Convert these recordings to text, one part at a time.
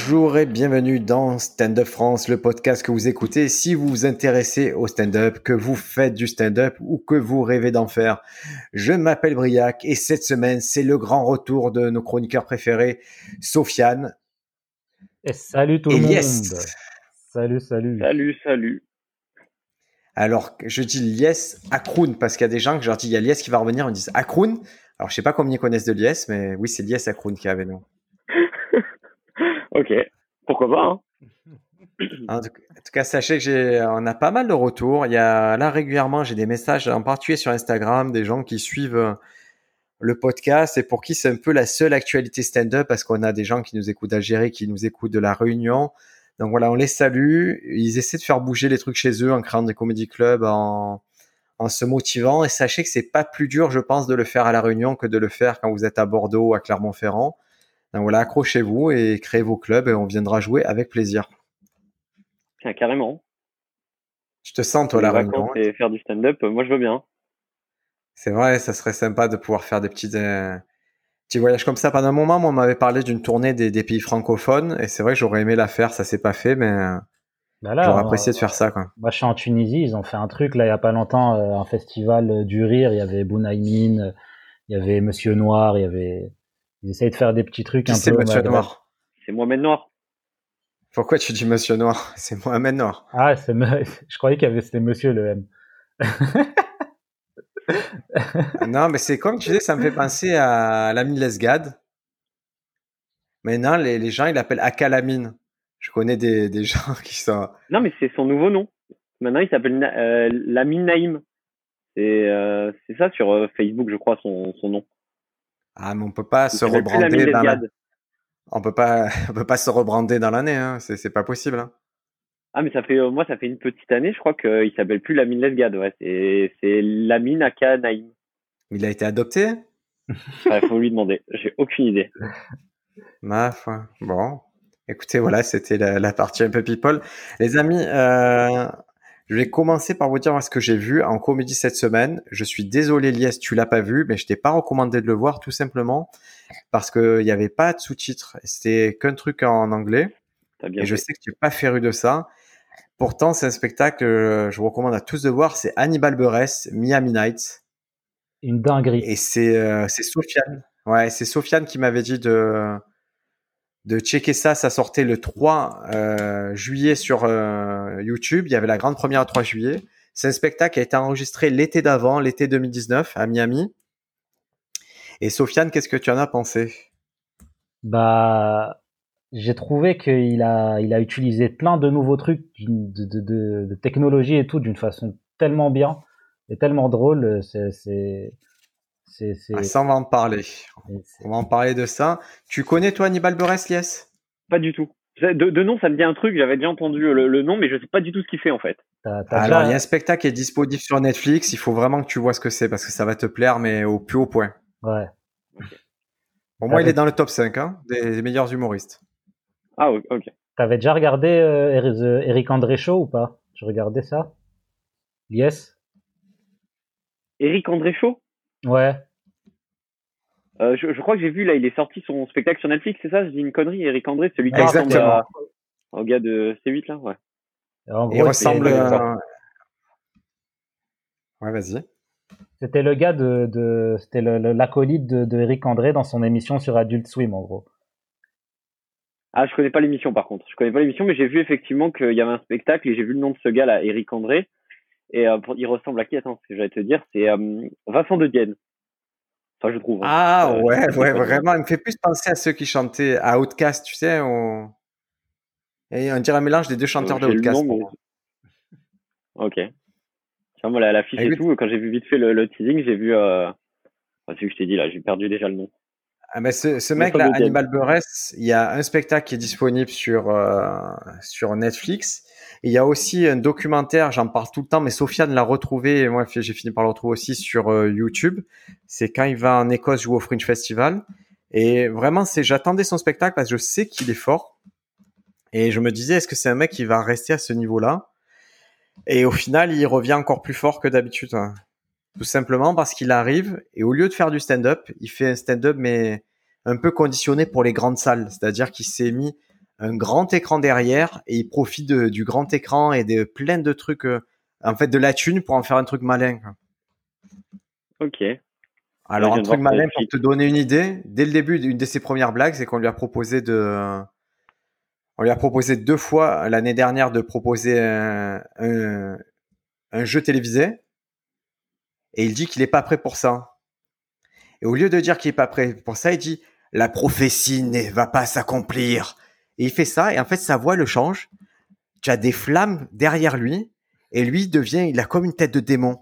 Bonjour et bienvenue dans Stand Up France, le podcast que vous écoutez si vous vous intéressez au stand-up, que vous faites du stand-up ou que vous rêvez d'en faire. Je m'appelle Briac et cette semaine, c'est le grand retour de nos chroniqueurs préférés, Sofiane. Et salut tout le Et monde. yes. Salut, salut. Salut, salut. Alors, je dis Lies Akroun parce qu'il y a des gens que je leur dis il y a Lies qui va revenir, ils me disent Akroun. Alors, je sais pas combien ils connaissent de Lies, mais oui, c'est Lies Akroun qui est avec nous. Ok, pourquoi pas. Hein En tout, cas, sachez que a pas mal de retours. Il y a là régulièrement, j'ai des messages, en particulier sur Instagram, des gens qui suivent euh, le podcast et pour qui c'est un peu la seule actualité stand-up parce qu'on a des gens qui nous écoutent d'Algérie, qui nous écoutent de la Réunion. Donc voilà, on les salue. Ils essaient de faire bouger les trucs chez eux en créant des comédie clubs, en, en se motivant. Et sachez que c'est pas plus dur, je pense, de le faire à la Réunion que de le faire quand vous êtes à Bordeaux ou à Clermont-Ferrand. Donc voilà, accrochez-vous et créez vos clubs et on viendra jouer avec plaisir. Tiens, carrément. Je te sens, toi, la Réunion. et faire du stand-up, moi je veux bien. C'est vrai, ça serait sympa de pouvoir faire des petits, euh, petits voyages comme ça. Pendant un moment, moi, on m'avait parlé d'une tournée des, des pays francophones, et c'est vrai que j'aurais aimé la faire, ça s'est pas fait, mais euh, Bah j'aurais apprécié de faire ça, quoi. Moi, je suis en Tunisie. Ils ont fait un truc là il y a pas longtemps, euh, un festival du rire. Il y avait Bounaïmin, il y avait Monsieur Noir, il y avait. Ils essayent de faire des petits trucs Qui un c'est peu. au Monsieur. Noir C'est Mohamed Noir. Pourquoi tu dis Monsieur Noir? C'est Mohamed Noir. Ah, c'est. me- Je croyais qu'il y avait c'était Monsieur le M. non, mais c'est comme tu dis, ça me fait penser à l'ami Lesgade. Maintenant, les, les gens, ils l'appellent Akalamine. Je connais des, des gens qui sont... Non, mais c'est son nouveau nom. Maintenant, il s'appelle euh, Lamine Naïm. C'est euh, c'est ça sur euh, Facebook, je crois, son, son nom. Ah, mais on peut pas se rebrander dans la... On peut pas, on peut pas se rebrander dans l'année, hein. C'est pas possible, hein. Ah, mais ça fait, euh, moi, ça fait une petite année, je crois qu'il s'appelle plus Lamine Lesgade. Ouais, c'est c'est Lamine Aka Naïm. Il a été adopté? Il faut lui demander. J'ai aucune idée. Ma foi. Bon. Écoutez, voilà, c'était la, la partie un peu people. Les amis, euh, je vais commencer par vous dire ce que j'ai vu en comédie cette semaine. Je suis désolé, Lies, tu l'as pas vu, mais je t'ai pas recommandé de le voir tout simplement parce qu'il n'y avait pas de sous-titres. C'était qu'un truc en anglais. Bien Et je sais que tu n'es pas féru de ça. Pourtant, c'est un spectacle que je vous recommande à tous de voir. C'est Hannibal Buress, Miami Nights. Une dinguerie. Et c'est euh, c'est Sofiane. Ouais, c'est Sofiane qui m'avait dit de de checker ça. Ça sortait le 3 euh, juillet sur euh, YouTube. Il y avait la grande première le 3 juillet. C'est un spectacle qui a été enregistré l'été d'avant, l'été 2019 à Miami. Et Sofiane, qu'est-ce que tu en as pensé? Bah, j'ai trouvé qu'il a, il a utilisé plein de nouveaux trucs, de, de, de, de et tout, d'une façon tellement bien et tellement drôle. C'est, c'est, ah, Ça, on va en parler. c'est- On va en parler de ça. Tu connais toi Hannibal Buress, Lies? Pas du tout. De, de nom, ça me dit un truc. J'avais déjà entendu le, le nom, mais je sais pas du tout ce qu'il fait en fait. t'as- t'as Alors, il y a un spectacle qui est disponible sur Netflix. Il faut vraiment que tu vois ce que c'est parce que ça va te plaire, mais au plus haut point. ouais. Au moins, il est dans le top 5 hein, des, des meilleurs humoristes. Ah, ok. T'avais déjà regardé euh, Eric André Show ou pas? Tu regardais ça Yes Eric André Chaud Ouais. Euh, je, je crois que j'ai vu là, il est sorti son spectacle sur Netflix, c'est ça? Je dis une connerie. Eric André, celui qui ressemble Exactement. à- au gars de C8 là, ouais. En il gros, ressemble. euh, Ouais, vas-y. C'était le gars de, de c'était l'acolyte de, de Eric André dans son émission sur Adult Swim en gros. Ah, je connais pas l'émission par contre. Je connais pas l'émission, mais j'ai vu effectivement qu'il y avait un spectacle et j'ai vu le nom de ce gars là, Eric André. Et euh, pour- il ressemble à qui? Attends, ce que j'allais te dire, c'est euh, Vincent de Dienne. Enfin, je trouve. hein. Ah Euh, ouais, ouais, vraiment. Il me fait plus penser à ceux qui chantaient à Outcast, tu sais. On... Et on dirait un mélange des deux chanteurs de J'ai le Outcast. nom, mais-. Ok. Tiens, moi, la- l'affiche et Écoute. tout, quand j'ai vu vite fait le, le teasing, j'ai vu. Euh... Enfin, c'est ce que je t'ai dit là, j'ai perdu déjà le nom. Ah, mais ce, de Dienne. Hannibal Buress, il y a un spectacle qui est disponible sur, euh, sur Netflix. Il y a aussi un documentaire, j'en parle tout le temps, mais Sofiane l'a retrouvé, et moi j'ai fini par le retrouver aussi sur euh, YouTube. C'est quand il va en Écosse jouer au Fringe Festival. Et vraiment, c'est j'attendais son spectacle parce que je sais qu'il est fort. Et je me disais, est-ce que c'est un mec qui va rester à ce niveau-là? Et au final, il revient encore plus fort que d'habitude. hein. Tout simplement parce qu'il arrive et au lieu de faire du stand-up, il fait un stand-up mais un peu conditionné pour les grandes salles. C'est-à-dire qu'il s'est mis un grand écran derrière et il profite du grand écran et de plein de trucs, euh, en fait, de la thune pour en faire un truc malin. Ok. Alors, un truc malin pour te donner une idée, dès le début, une de ses premières blagues, c'est qu'on lui a proposé de, on lui a proposé deux fois l'année dernière de proposer un, un, jeu télévisé et il dit qu'il n'est pas prêt pour ça. Et au lieu de dire qu'il n'est pas prêt pour ça, il dit la prophétie ne va pas s'accomplir. Et il fait ça, et en fait, sa voix le change. Tu as des flammes derrière lui, et lui devient, il a comme une tête de démon.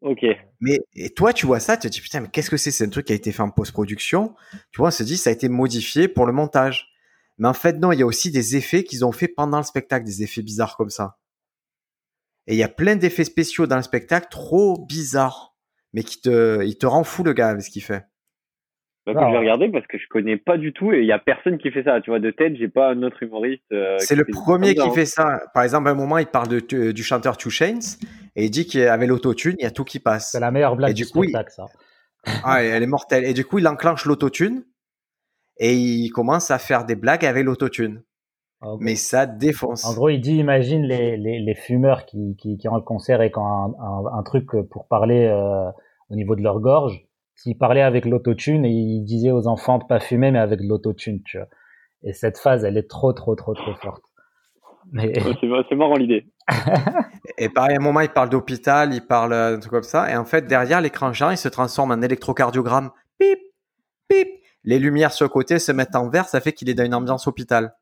Ok. Mais et toi, tu vois ça, tu te dis putain, mais qu'est-ce que c'est C'est un truc qui a été fait en post-production? Tu vois, on se dit ça a été modifié pour le montage. Mais en fait, non, il y a aussi des effets qu'ils ont fait pendant le spectacle, des effets bizarres comme ça. Et il y a plein d'effets spéciaux dans le spectacle, trop bizarres, mais qui te, il te rend fou le gars avec ce qu'il fait. Bah, je vais regarder parce que je connais pas du tout et il y a personne qui fait ça. Tu vois, de tête, j'ai pas un autre humoriste. Euh, c'est le premier qui fait ça. Par exemple, à un moment, il parle de, du chanteur Two Chains et il dit qu'avec l'autotune, il y a tout qui passe. C'est la meilleure blague du, coup, spectacle, ça. Ah, elle est mortelle. Et du coup, il enclenche l'autotune et il commence à faire des blagues avec l'autotune. Mais ça défonce. En gros, il dit, imagine les, les, les fumeurs qui, qui, qui ont le concert et qui ont un, un, truc pour parler euh, au niveau de leur gorge s'il parlait avec l'autotune et il disait aux enfants de pas fumer mais avec l'autotune, tu vois. Et cette phase, elle est trop, trop, trop, trop forte. Mais... c'est marrant l'idée. et pareil, à un moment, il parle d'hôpital, il parle euh, de trucs comme ça. Et en fait, derrière l'écran géant, il se transforme en électrocardiogramme. Pip, pip. Les lumières sur le côté se mettent en vert, ça fait qu'il est dans une ambiance hôpital.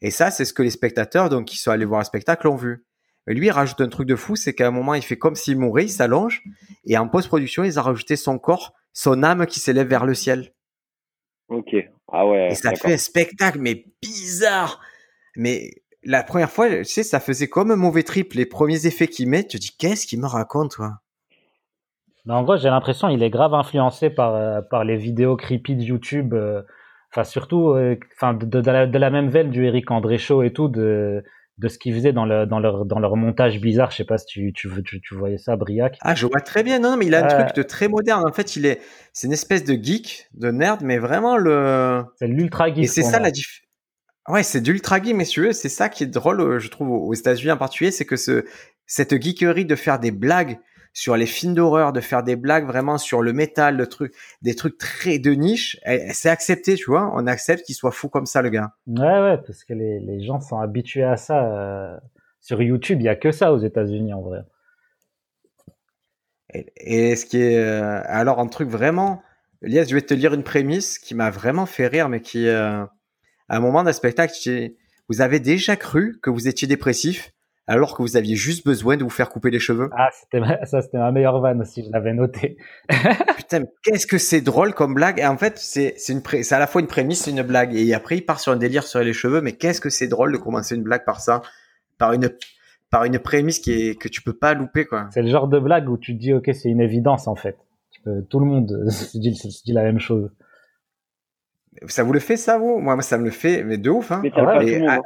Et ça, c'est ce que les spectateurs, donc, qui sont allés voir le spectacle, ont vu. Mais lui, il rajoute un truc de fou, c'est qu'à un moment, il fait comme s'il mourait, il s'allonge, et en post-production, ils ont rajouté son corps, son âme qui s'élève vers le ciel. Ok. Ah ouais. Et ça fait un spectacle, mais bizarre. Mais la première fois, tu sais, ça faisait comme un mauvais trip. Les premiers effets qu'il met, tu te dis, qu'est-ce qu'il me raconte, toi? En gros, j'ai l'impression qu'il est grave influencé par, euh, par les vidéos creepy de YouTube. Euh, enfin, surtout, euh, enfin, de, de, la, de, la, même veine du Eric André Show et tout, de de ce qu'ils faisaient dans, le, dans, leur, dans leur montage bizarre. Je sais pas si tu, tu, tu, tu voyais ça, Briac. Ah, je vois très bien. Non, non mais il a un truc de très moderne. En fait, il est, c'est une espèce de geek, de nerd, mais vraiment le. C'est l'ultra geek. Et c'est ça la diff. Ouais, c'est d'ultra geek, messieurs. C'est ça qui est drôle, euh, je trouve, aux États-Unis en particulier, c'est que ce, cette geekerie de faire des blagues sur les films d'horreur, de faire des blagues vraiment sur le métal, le truc, des trucs très de niche, c'est accepté, tu vois. On accepte qu'il soit fou comme ça, le gars. Ouais, ouais, parce que les, les gens sont habitués à ça. Euh, sur YouTube, il y a que ça aux États-Unis, en vrai. Et, ce qui est, euh, alors un truc vraiment, Elias, je vais te lire une prémisse qui m'a vraiment fait rire, mais qui, euh, à un moment d'un spectacle, vous avez déjà cru que vous étiez dépressif? Alors que vous aviez juste besoin de vous faire couper les cheveux. Ah, c'était ça, c'était ma meilleure vanne aussi, je l'avais noté. Putain, qu'est-ce que c'est drôle comme blague. Et en fait, c'est c'est une c'est à la fois une prémisse, c'est une blague. Et après, il part sur un délire sur les cheveux. Mais qu'est-ce que c'est drôle de commencer une blague par ça, par une par une prémisse qui est que tu peux pas louper quoi. C'est le genre de blague où tu te dis ok, c'est une évidence en fait. tout le monde se dit, se dit la même chose. Ça vous le fait ça vous? Moi, ça me le fait, mais de ouf. Hein. Mais ouais, hein.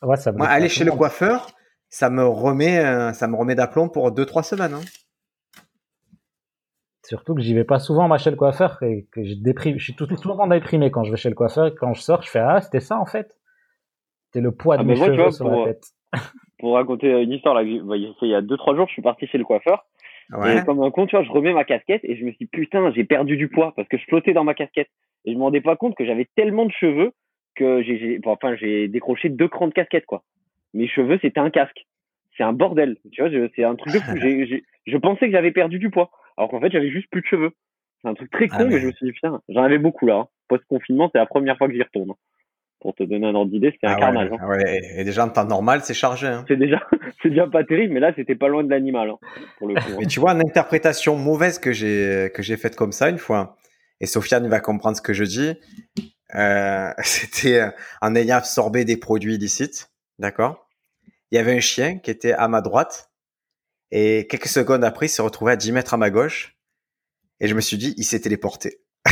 ouais, ça moi, aller chez le coiffeur, ça me remet, euh, ça me remet d'aplomb pour 2-3 semaines. Hein. Surtout que j'y vais pas souvent moi chez le coiffeur et que je déprime. Je suis tout, le temps déprimé quand je vais chez le coiffeur. quand je sors, je fais ah c'était ça en fait. C'était le poids de ah, mes cheveux sur la tête. Pour raconter une histoire là, il y a 2-3 jours, je suis parti chez le coiffeur. Et comme un con, tu vois, je remets ma casquette et je me suis dit, putain, j'ai perdu du poids parce que je flottais dans ma casquette. Et je me rendais pas compte que j'avais tellement de cheveux que j'ai, enfin, j'ai décroché deux crans de casquette, quoi mes cheveux, c'était un casque. C'est un bordel. Tu vois, c'est un truc de fou. je pensais que j'avais perdu du poids. Alors qu'en fait, j'avais juste plus de cheveux. C'est un truc très con, ah, mais... je me suis dit, putain, j'en avais beaucoup là. Hein. Post-confinement, c'est la première fois que j'y retourne. Pour te donner un ordre d'idée, c'était un ah carnage. Hein. Ah et déjà en temps normal, c'est chargé. Hein. C'est déjà, c'est déjà pas terrible, mais là, c'était pas loin de l'animal, pour le coup. Mais tu vois, une interprétation mauvaise que j'ai que j'ai faite comme ça une fois, et Sofiane va comprendre ce que je dis. Euh, c'était euh, en ayant absorbé des produits illicites, d'accord? Il y avait un chien qui était à ma droite et quelques secondes après, il se retrouvait à 10 mètres à ma gauche et je me suis dit, il s'est téléporté.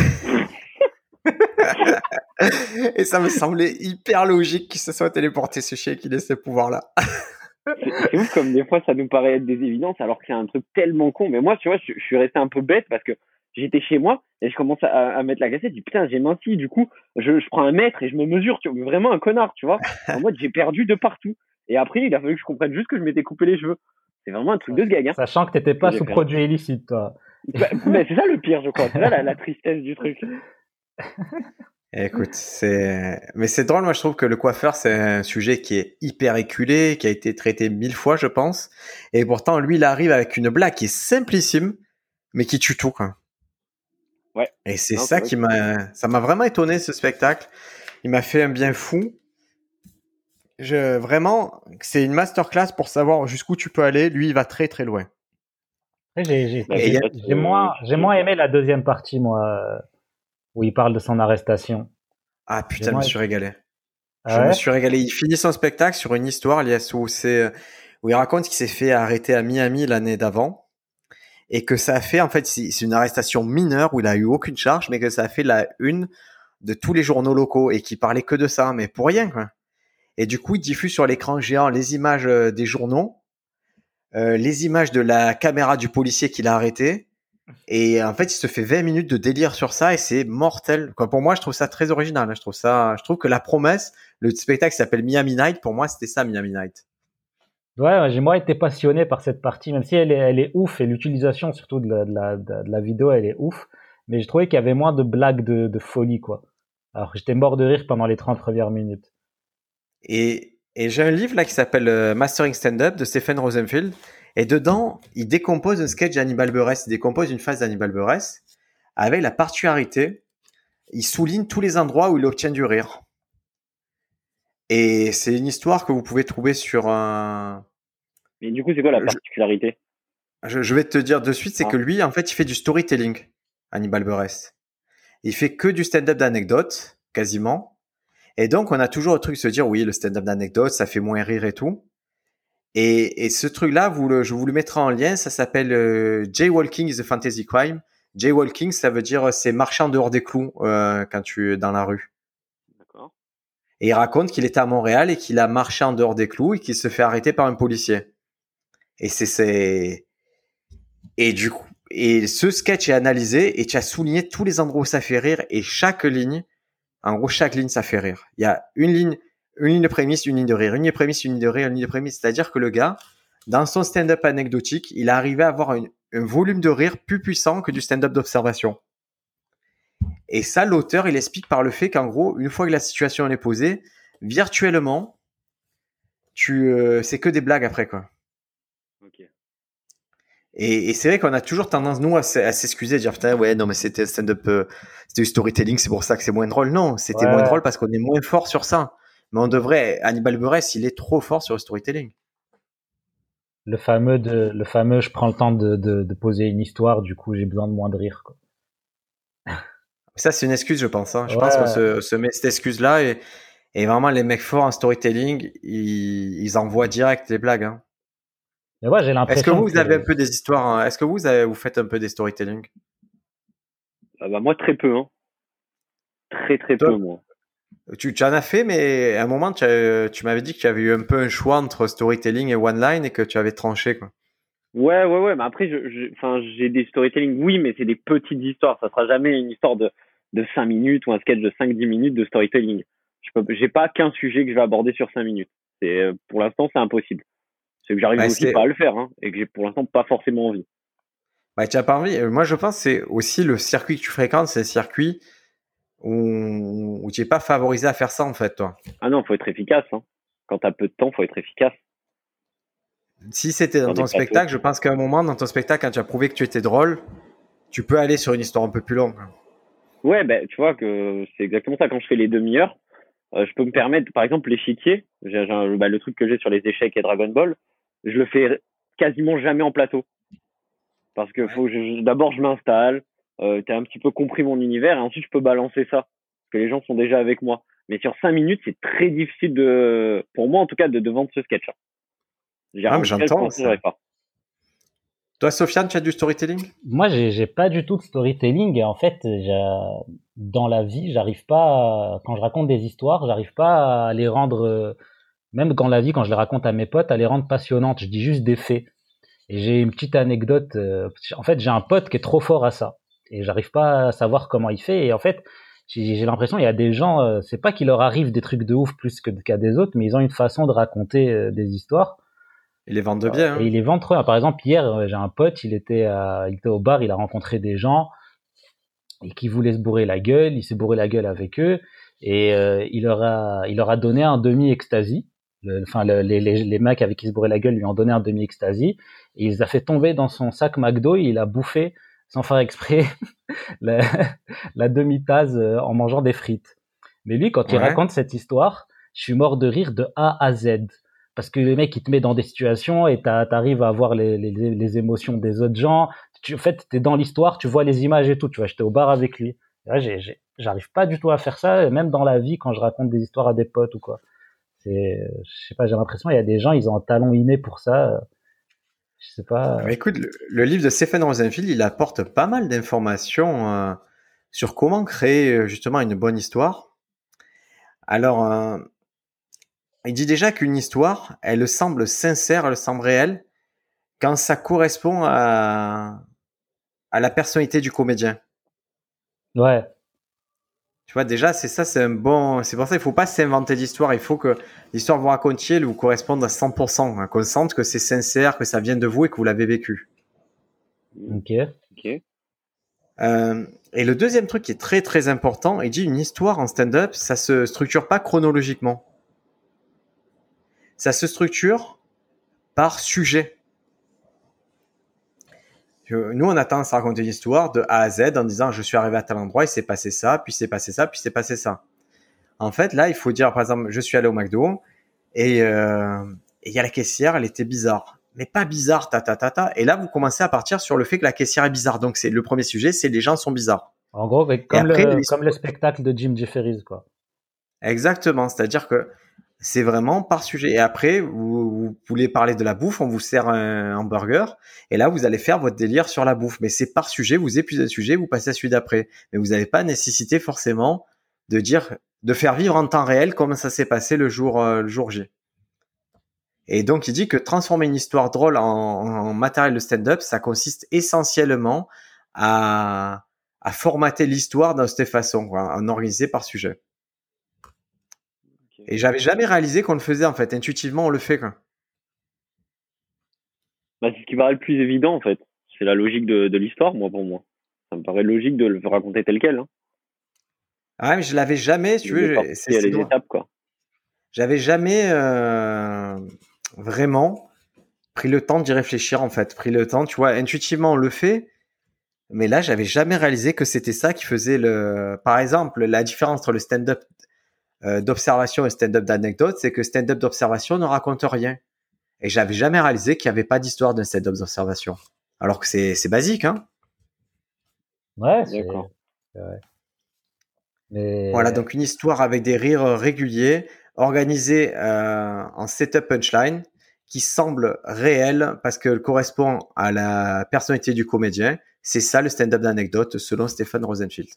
et ça me semblait hyper logique qu'il se soit téléporté ce chien qui ait ce pouvoir-là. c'est ouf comme des fois ça nous paraît être des évidences alors que c'est un truc tellement con. Mais moi, tu vois, je, suis resté un peu bête parce que j'étais chez moi et je commence à, mettre la cassette. Je dis putain, j'ai menti. Du coup, je, je, prends un mètre et je me mesure. Tu vois, vraiment un connard, tu vois. En mode, j'ai perdu de partout. Et après, il a fallu que je comprenne juste que je m'étais coupé les cheveux. C'est vraiment un truc de gag. Hein. Sachant que t'étais pas sous produit illicite, toi. Bah, mais c'est ça le pire, je crois. C'est ça la, tristesse du truc. Écoute, c'est, mais c'est drôle. Moi, je trouve que le coiffeur, c'est un sujet qui est hyper éculé, qui a été traité mille fois, je pense. Et pourtant, lui, il arrive avec une blague qui est simplissime, mais qui tue tout, quoi. Ouais. Et c'est ça qui m'a, ça m'a vraiment étonné, ce spectacle. Il m'a fait un bien fou. Je, vraiment, c'est une masterclass pour savoir jusqu'où tu peux aller. Lui, il va très, très loin. J'ai moins, moins aimé la deuxième partie, moi où il parle de son arrestation. Ah putain, je me suis régalé. Ah je me suis régalé. Il finit son spectacle sur une histoire où, c'est, où il raconte qu'il s'est fait arrêter à Miami l'année d'avant et que ça a fait, en fait, c'est une arrestation mineure où il a eu aucune charge, mais que ça a fait la une de tous les journaux locaux et qui parlait que de ça, mais pour rien, quoi. Et du coup, il diffuse sur l'écran géant les images euh, des journaux, euh, les images de la caméra du policier qu'il a arrêté, et en fait, il se fait 20 minutes de délire sur ça et c'est mortel. Quoi, pour moi, je trouve ça très original. Hein. Je trouve ça, je trouve que la promesse, le spectacle s'appelle Miami Night. Pour moi, c'était ça, Miami Night. Ouais, j'ai moi été passionné par cette partie, même si elle est, elle est ouf et l'utilisation surtout de la, de, la, de la, vidéo, elle est ouf. Mais j'ai trouvé qu'il y avait moins de blagues de, de folie, quoi. Alors j'étais mort de rire pendant les 30 premières minutes. Et, et j'ai un livre là qui s'appelle euh, Mastering Stand-Up de Stephen Rosenfield et dedans, il décompose un sketch d'Hannibal Buress, il décompose une phase d'Hannibal Buress avec la particularité, il souligne tous les endroits où il obtient du rire. Et c'est une histoire que vous pouvez trouver sur un. Mais du coup, c'est quoi la particularité? je, vais te dire de suite, c'est ah. que lui, en fait, il fait du storytelling, Hannibal Buress. Il fait que du stand-up d'anecdotes, quasiment. Et donc, on a toujours le truc de se dire, oui, le stand-up d'anecdotes, ça fait moins rire et tout. Et, et ce truc-là, vous je vous le mettrai en lien. Ça s'appelle euh, Jaywalking is a fantasy crime. Jaywalking, ça veut dire euh, c'est marcher en dehors des clous euh, quand tu es dans la rue. D'accord. Et il raconte qu'il était à Montréal et qu'il a marché en dehors des clous et qu'il se fait arrêter par un policier. Et c'est c'est et du coup et ce sketch est analysé et tu as souligné tous les endroits où ça fait rire et chaque ligne, en gros chaque ligne ça fait rire. Il y a une ligne une ligne de prémisse, une ligne de rire, une ligne de prémisse, une ligne de rire, une ligne de prémisse. C'est-à-dire que le gars, dans son stand-up anecdotique, il arrivé à avoir un volume de rire plus puissant que du stand-up d'observation. Et ça, l'auteur, il explique par le fait qu'en gros, une fois que la situation est posée, virtuellement, tu, euh, c'est que des blagues après, quoi. Et, c'est vrai qu'on a toujours tendance, nous, à, s'excuser, dire, putain, ouais, non, mais c'était stand-up, euh, c'était du storytelling, c'est pour ça que c'est moins drôle. Non, c'était moins drôle parce qu'on est moins fort sur ça. Mais on devrait, Hannibal Buress, il est trop fort sur le storytelling. Le fameux, de, le fameux, je prends le temps de, de, poser une histoire, du coup j'ai besoin de moins de rire. Quoi. Ça c'est une excuse, je pense. Hein. Je pense qu'on se, se, met cette excuse-là et, et vraiment les mecs forts en storytelling, ils, ils envoient direct les blagues. Hein. Mais ouais, j'ai l'impression. Est-ce que vous, vous avez un peu des histoires hein? Est-ce que vous, avez, vous faites un peu des storytelling? Ah bah Moi, très peu. Hein. Très, très peu, moi. Tu, tu, en as fait, mais à un moment, tu, tu m'avais dit que tu avais eu un peu un choix entre storytelling et one line et que tu avais tranché, quoi. Ouais, ouais, ouais. Mais après, je, j'ai des storytelling, oui, mais c'est des petites histoires. Ça sera jamais une histoire de, de 5 minutes ou un sketch de 5-10 minutes de storytelling. Je j'ai pas qu'un sujet que je vais aborder sur 5 minutes. C'est, pour l'instant, c'est impossible. C'est que j'arrive aussi pas à le faire, hein, et que j'ai pour l'instant pas forcément envie. Bah, tu as pas envie. Moi, je pense que c'est aussi le circuit que tu fréquentes, c'est le circuit ou, tu n'es pas favorisé à faire ça en fait, toi Ah non, faut être efficace. Hein. Quand tu as peu de temps, faut être efficace. Si c'était dans, ton spectacle, je pense qu'à un moment dans ton spectacle, quand tu as prouvé que tu étais drôle, tu peux aller sur une histoire un peu plus longue. Ouais, ben tu vois que c'est exactement ça. Quand je fais les demi-heures, euh, je peux me permettre, par exemple, l'échiquier, bah, le truc que j'ai sur les échecs et Dragon Ball, je le fais quasiment jamais en plateau. Parce que faut d'abord je m'installe, euh, tu as un petit peu compris mon univers et ensuite je peux balancer ça parce que les gens sont déjà avec moi. Mais sur cinq minutes, c'est très difficile de, pour moi en tout cas, de, vendre ce sketch. Ah, mais j'entends. Toi, Sofiane, tu as du storytelling? Moi, j'ai pas du tout de storytelling et en fait, dans la vie, j'arrive pas, quand je raconte des histoires, j'arrive pas à les rendre, même dans la vie, quand je les raconte à mes potes, à les rendre passionnantes. Je dis juste des faits. Et j'ai une petite anecdote. Euh, en fait, j'ai un pote qui est trop fort à ça et j'arrive pas à savoir comment il fait. Et en fait, j'ai l'impression il y a des gens, euh, c'est pas qu'il leur arrive des trucs de ouf plus qu'à des autres, mais ils ont une façon de raconter euh, des histoires. Ils les vendent de bien. Hein. Et ils les vendent trop. Par exemple, hier, euh, j'ai un pote, il était, à, il était au bar, il a rencontré des gens et qui voulaient se bourrer la gueule. Il s'est bourré la gueule avec eux et il leur a, il leur a donné un demi ecstasy. Enfin, les, les, les, mecs avec qui il se bourrait la gueule lui ont donné un demi ecstasy et il les a fait tomber dans son sac McDo. Et il a bouffé sans faire exprès la, la demi-tasse euh, en mangeant des frites. Mais lui, quand il raconte cette histoire, je suis mort de rire de A à Z. Parce que le mec, il te met dans des situations et t'arrives à voir les, les, les, émotions des autres gens. Tu, en fait, t'es dans l'histoire, tu vois les images et tout. Tu vois, j'étais au bar avec lui. J'arrive pas du tout à faire ça, même dans la vie, quand je raconte des histoires à des potes ou quoi. C'est, je sais pas, j'ai l'impression, il y a des gens, ils ont un talent inné pour ça. Je sais pas. Écoute, le, livre de Stephen Rosenfield, il apporte pas mal d'informations euh, sur comment créer euh, justement une bonne histoire. Alors, euh, il dit déjà qu'une histoire, elle semble sincère, elle semble réelle quand ça correspond à, à la personnalité du comédien. Ouais. Tu vois, déjà, c'est ça, c'est un bon. C'est pour ça qu'il faut pas s'inventer d'histoire. Il faut que l'histoire que vous racontiez vous corresponde à 100%. Hein, qu'on sente que c'est sincère, que ça vient de vous et que vous l'avez vécu. Ok. Ok. Euh, et le deuxième truc qui est très très important, il dit une histoire en stand-up, ça se structure pas chronologiquement. Ça se structure par sujet. Nous, on a tendance à raconter une histoire de A à Z en disant je suis arrivé à tel endroit, il s'est passé ça, puis c'est passé ça, puis c'est passé ça. En fait, là, il faut dire, par exemple, je suis allé au McDo et euh, il y a la caissière, elle était bizarre. Mais pas bizarre, ta ta ta ta. Et là, vous commencez à partir sur le fait que la caissière est bizarre. Donc, c'est le premier sujet, c'est les gens sont bizarres. En gros, comme, le, comme le spectacle de Jim Jefferies, quoi. Exactement. C'est-à-dire que c'est vraiment par sujet. Et après, vous, voulez parler de la bouffe, on vous sert un hamburger, et là, vous allez faire votre délire sur la bouffe. Mais c'est par sujet, vous épuisez le sujet, vous passez à celui d'après. Mais vous n'avez pas nécessité forcément de dire, de faire vivre en temps réel comment ça s'est passé le jour, euh, le jour J. Et donc, il dit que transformer une histoire drôle en, matériel de stand-up, ça consiste essentiellement à, à formater l'histoire dans cette façon, quoi, en organiser par sujet. Et j'avais jamais réalisé qu'on le faisait en fait. Intuitivement, on le fait quoi. Bah, c'est ce qui paraît le plus évident en fait. C'est la logique de, de l'histoire, moi pour moi. Ça me paraît logique de le raconter tel quel. Hein. Ah mais je l'avais jamais, tu veux. C'est les étapes quoi. J'avais jamais euh, vraiment pris le temps d'y réfléchir en fait. Pris le temps, tu vois. Intuitivement, on le fait. Mais là, j'avais jamais réalisé que c'était ça qui faisait le. Par exemple, la différence entre le stand-up euh, d'observation et stand-up d'anecdote, c'est que stand-up d'observation ne raconte rien. Et j'avais jamais réalisé qu'il n'y avait pas d'histoire d'un stand-up d'observation. Alors que c'est basique, hein Ouais, c'est d'accord. Mais... Voilà, donc une histoire avec des rires réguliers, organisée euh, en setup punchline, qui semble réelle parce qu'elle correspond à la personnalité du comédien. C'est ça le stand-up d'anecdote selon Stephen Rosenfield.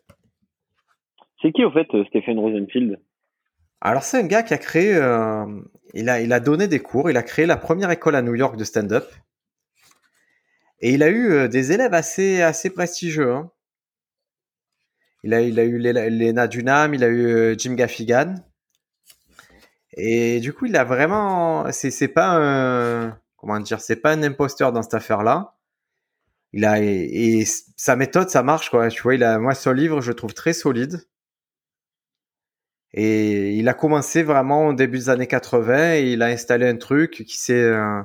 C'est qui au fait Stephen Rosenfield? Alors c'est un gars qui a créé, euh, il, a, donné des cours, il a créé la première école à New York de stand-up. Et il a eu euh, des élèves assez, prestigieux. Hein. Il, a, eu Lena Dunham, il a eu euh, Jim Gaffigan. Et du coup, il a vraiment, c'est, pas un, comment dire, c'est pas un imposteur dans cette affaire-là. Il a, et, sa méthode, ça marche, quoi. Tu vois, il a, moi, son livre, je trouve très solide. Et il a commencé vraiment au début des années 80 et il a installé un truc qui, s'est, euh,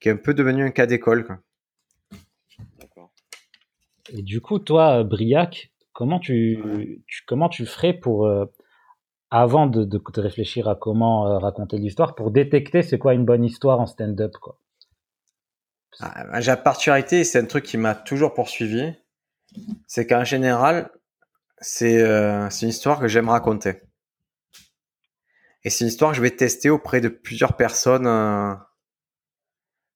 qui est un peu devenu un cas d'école. Et du coup, toi, Briac, comment tu, comment tu ferais pour, euh, avant de, de, réfléchir à comment euh, raconter l'histoire, pour détecter c'est quoi une bonne histoire en stand-up quoi? Ah, J'ai la particularité, c'est un truc qui m'a toujours poursuivi, c'est qu'en général, c'est une histoire que j'aime raconter. Et c'est une histoire que je vais tester auprès de plusieurs personnes. Euh.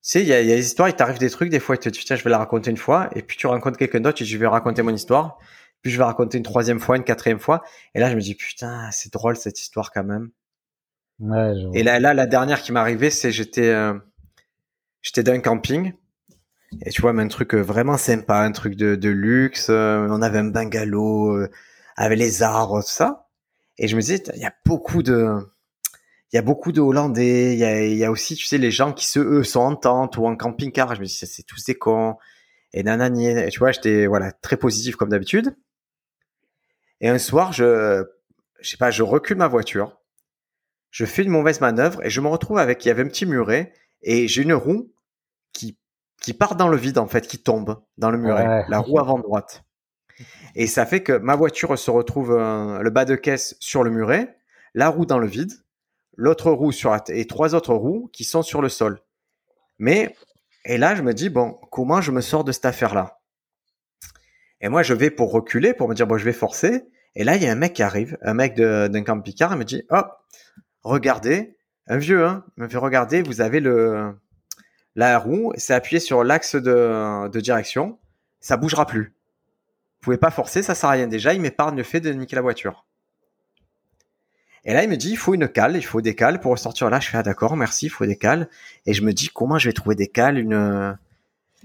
Tu sais, il y a, y a, des histoires, il t'arrive des trucs, des fois, tu te dis, tiens, je vais la raconter une fois, et puis tu rencontres quelqu'un d'autre, et je vais raconter mon histoire, puis je vais raconter une troisième fois, une quatrième fois, et là, je me dis, putain, c'est drôle cette histoire quand même. Ouais, et là, là, la dernière qui m'est arrivée, c'est j'étais, euh, j'étais dans un camping, Et tu vois, même un truc vraiment sympa, un truc de, de luxe. on avait un bungalow avec les arbres, tout ça. Et je me disais, il y a beaucoup de, il y a beaucoup de Hollandais. Il y a, il y a aussi, tu sais, les gens qui se, eux, sont en tente ou en camping-car. Je me dis, c'est tous des cons. Et nanani. Et tu vois, j'étais, voilà, très positif comme d'habitude. Et un soir, je, je sais pas, je recule ma voiture. Je fais une mauvaise manœuvre et je me retrouve avec, il y avait un petit muret et j'ai une roue qui, qui part dans le vide, en fait, qui tombe dans le muret. La roue avant droite. Et ça fait que ma voiture se retrouve euh, le bas de caisse sur le muret, la roue dans le vide, l'autre roue sur la et trois autres roues qui sont sur le sol. Mais et là je me dis bon comment je me sors de cette affaire là Et moi je vais pour reculer pour me dire bon je vais forcer. Et là il y a un mec qui arrive, un mec d'un camping-car, il me dit oh regardez un vieux hein, il me fait regarder vous avez le la roue c'est appuyé sur l'axe de, de direction ça bougera plus vous pouvez pas forcer, ça sert à rien. Déjà, il m'épargne le fait de niquer la voiture. Et là, il me dit, il faut une cale, il faut des cales pour ressortir là. Je fais, ah d'accord, merci, il faut des cales. Et je me dis, comment je vais trouver des cales, une,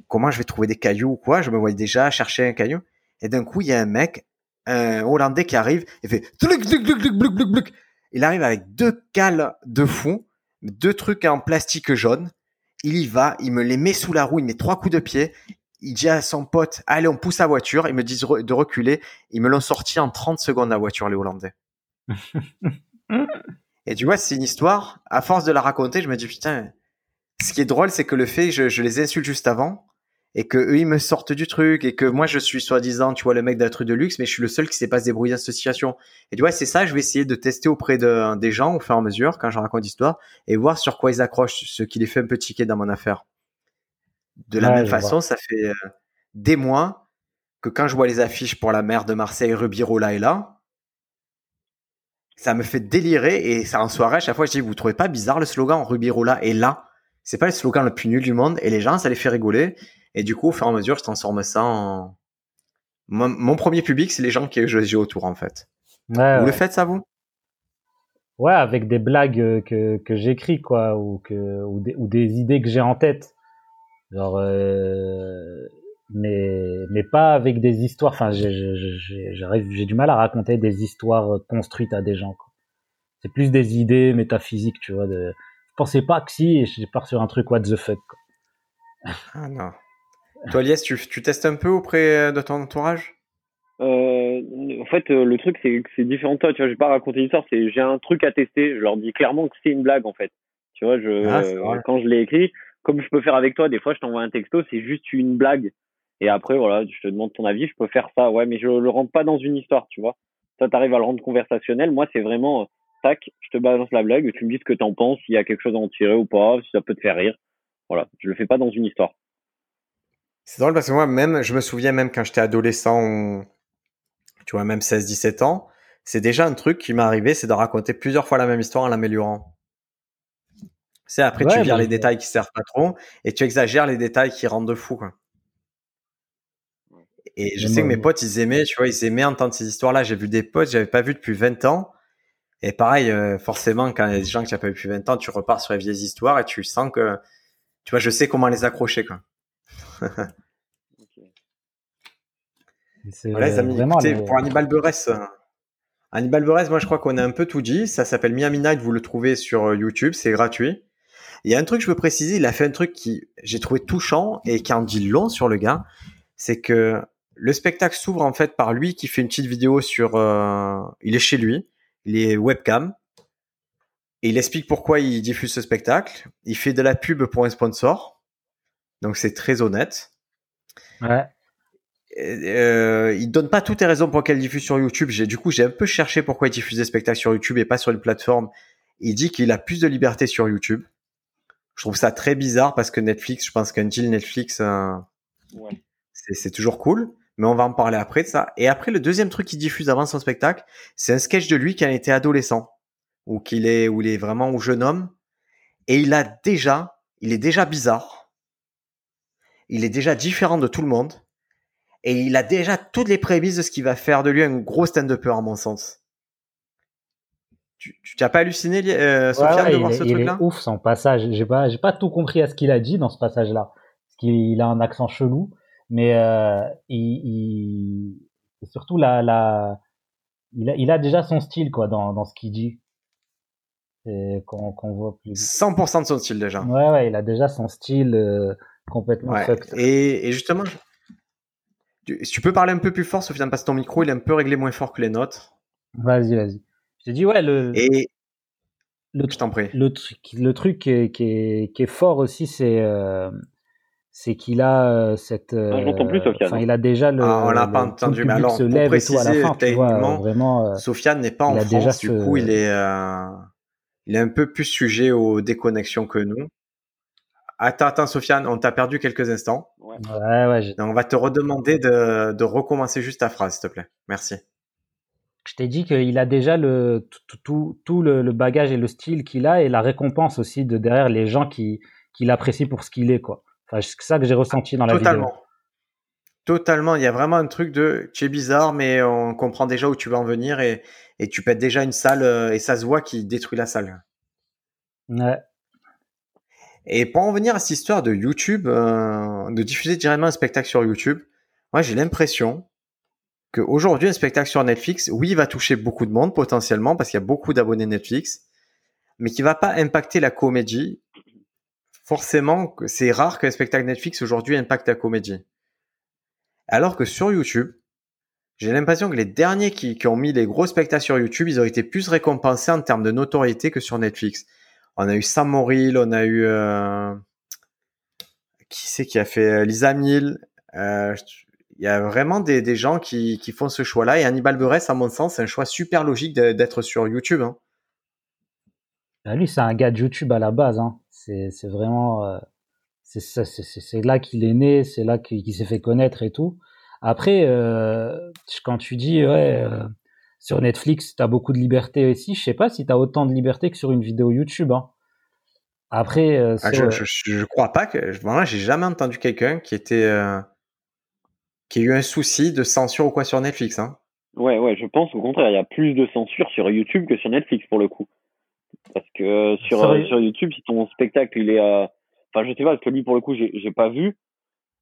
comment je vais trouver des cailloux ou quoi? Je me voyais déjà chercher un caillou. Et d'un coup, il y a un mec, un Hollandais qui arrive et fait, il arrive avec deux cales de fond, deux trucs en plastique jaune. Il y va, il me les met sous la roue, il met trois coups de pied il dit à son pote, allez, on pousse la voiture. Ils me disent de reculer. Ils me l'ont sorti en 30 secondes, la voiture, les Hollandais. et tu vois, c'est une histoire. À force de la raconter, je me dis, putain, ce qui est drôle, c'est que le fait, je, je les insulte juste avant et que eux, ils me sortent du truc et que moi, je suis soi-disant, tu vois, le mec d'un truc de luxe, mais je suis le seul qui sait pas se débrouiller dans cette situation. Et tu vois, c'est ça, je vais essayer de tester auprès de, des gens au fur et à mesure quand je raconte l'histoire et voir sur quoi ils accrochent, ce qui les fait un peu tiquer dans mon affaire. De la même façon, ça fait euh, des mois que quand je vois les affiches pour la mer de Marseille, Rubirola est là, ça me fait délirer et ça en soirée à chaque fois je dis vous trouvez pas bizarre le slogan Rubirola est là c'est pas le slogan le plus nul du monde et les gens ça les fait rigoler. Et du coup au fur et à mesure je transforme ça en mon, premier public c'est les gens qui j'ai autour en fait. Vous le faites ça vous? Ouais avec des blagues euh, que, que j'écris quoi ou que ou des idées que j'ai en tête. Genre, euh, mais mais pas avec des histoires. Enfin, j'ai du mal à raconter des histoires construites à des gens. C'est plus des idées métaphysiques, tu vois. De, je pensais pas que si, et je pars sur un truc what the fuck. Quoi. Ah non. Toi, Lies, tu, tu testes un peu auprès de ton entourage? Euh, en fait, euh, le truc, c'est que c'est différent de toi. Tu vois, je vais pas raconter l'histoire. C'est j'ai un truc à tester. Je leur dis clairement que c'est une blague, en fait. Tu vois, je ah, quand je l'ai écrit, comme je peux faire avec toi, des fois, je t'envoie un texto, c'est juste une blague. Et après, voilà, je te demande ton avis, je peux faire ça, ouais, mais je le rentre pas dans une histoire, tu vois. Ça, t'arrives à le rendre conversationnel. Moi, c'est vraiment, euh, tac, je te balance la blague, tu me dis ce que t'en penses, s'il y a quelque chose à en tirer ou pas, si ça peut te faire rire. Voilà, je le fais pas dans une histoire. C'est drôle parce que moi, même, je me souviens même quand j'étais adolescent, tu vois, même 16-17 ans, c'est déjà un truc qui m'est arrivé, c'est de raconter plusieurs fois la même histoire en l'améliorant. C'est après tu vires les détails qui servent pas trop et tu exagères les détails qui rendent de fou quoi. Et je sais que mes potes ils aimaient, tu vois, ils aimaient entendre ces histoires-là. J'ai vu des potes, j'avais pas vu depuis 20 ans. Et pareil, euh, forcément, quand il y a des gens que tu n'as pas vu depuis 20 ans, tu repars sur les vieilles histoires et tu sens que, tu vois, je sais comment les accrocher, quoi. voilà, les amis, écoutez, pour Hannibal Buress, euh, Hannibal Buress, moi je crois qu'on a un peu tout dit. Ça s'appelle Miami Night, vous le trouvez sur euh, YouTube, c'est gratuit. Il y a un truc que je veux préciser, il a fait un truc qui j'ai trouvé touchant et qui en dit long sur le gars, c'est que le spectacle s'ouvre en fait par lui qui fait une petite vidéo sur, euh, il est chez lui, il est webcam, et il explique pourquoi il diffuse ce spectacle. Il fait de la pub pour un sponsor, donc c'est très honnête. Ouais. Euh, il donne pas toutes les raisons pour lesquelles il diffuse sur YouTube. J'ai du coup j'ai un peu cherché pourquoi il diffuse des spectacles sur YouTube et pas sur une plateforme. Il dit qu'il a plus de liberté sur YouTube. Je trouve ça très bizarre parce que Netflix, je pense qu'un deal Netflix, euh, c'est toujours cool. Mais on va en parler après de ça. Et après, le deuxième truc qu'il diffuse avant son spectacle, c'est un sketch de lui qui a été adolescent. Ou qu'il est, où il est vraiment au jeune homme. Et il a déjà, il est déjà bizarre. Il est déjà différent de tout le monde. Et il a déjà toutes les prémices de ce qui va faire de lui un gros stand-upper, à mon sens tu t'as pas halluciné, euh, Sophia, de voir ce truc-là Il est ouf son passage. J'ai pas, j'ai pas tout compris à ce qu'il a dit dans ce passage-là. qu'il a un accent chelou, mais euh, il, il surtout la, la il a, il a déjà son style quoi dans, dans ce qu'il dit. Qu'on qu'on voit plus. 100% de son style déjà. Ouais, ouais, il a déjà son style euh, complètement ouais. Et, et, justement, tu, tu, peux parler un peu plus fort, Sofiane, parce que ton micro il est un peu réglé moins fort que les nôtres. Vas-y, vas-y. Je te dis, ouais, le. Et. Le, je t'en prie. Le, truc, le truc qui est, qui est, qui est fort aussi, c'est. Euh, c'est qu'il a euh, cette. Euh, je plus, Sofiane. Enfin, il a déjà le. Ah, on l'a pas entendu, mais alors, se lève pour préciser, et tout à la fin, tu vois, vraiment. Euh, Sofiane n'est pas en France, déjà du ce... coup, il est, euh, il est un peu plus sujet aux déconnexions que nous. Attends, attends, Sofiane, on t'a perdu quelques instants. Ouais, ouais. ouais Donc, on va te redemander de, de recommencer juste ta phrase, s'il te plaît. Merci. Je t'ai dit qu'il a déjà le, tout, tout, tout le, le, bagage et le style qu'il a et la récompense aussi de derrière les gens qui, qui l'apprécient pour ce qu'il est, quoi. C'est ça que j'ai ressenti dans la Totalement. vidéo. Totalement. Il y a vraiment un truc de tu es bizarre, mais on comprend déjà où tu vas en venir et, et tu pètes déjà une salle et ça se voit qui détruit la salle. Ouais. Et pour en venir à cette histoire de YouTube, euh, de diffuser directement un spectacle sur YouTube, moi j'ai l'impression qu'aujourd'hui un spectacle sur Netflix, oui, il va toucher beaucoup de monde potentiellement parce qu'il y a beaucoup d'abonnés Netflix, mais qui va pas impacter la comédie forcément, c'est rare qu'un spectacle Netflix aujourd'hui impacte la comédie. Alors que sur YouTube, j'ai l'impression que les derniers qui, ont mis les gros spectacles sur YouTube, ils ont été plus récompensés en termes de notoriété que sur Netflix. On a eu Sam Morrill, on a eu euh... qui c'est qui a fait euh, Lisa Mill. Euh, il y a vraiment des, gens qui, qui, font ce choix-là. Et Hannibal Buress, à mon sens, c'est un choix super logique d'être sur YouTube. Hein. Bah, lui, c'est un gars de YouTube à la base. Hein. C'est vraiment euh, c'est là qu'il est né, c'est là qu'il s'est fait connaître et tout. Après, euh, quand tu dis ouais euh, sur Netflix, t'as beaucoup de liberté aussi, je sais pas si t'as autant de liberté que sur une vidéo YouTube. Hein. Après, euh, ah, je, je, je, crois pas que vraiment j'ai jamais entendu quelqu'un qui était euh, qui a eu un souci de censure ou quoi sur Netflix. Hein. Ouais, ouais, je pense au contraire, il y a plus de censure sur YouTube que sur Netflix pour le coup. Parce que sur, euh, sur YouTube, si ton spectacle il est, euh... enfin je sais pas, parce que lui pour le coup j'ai, j'ai pas vu,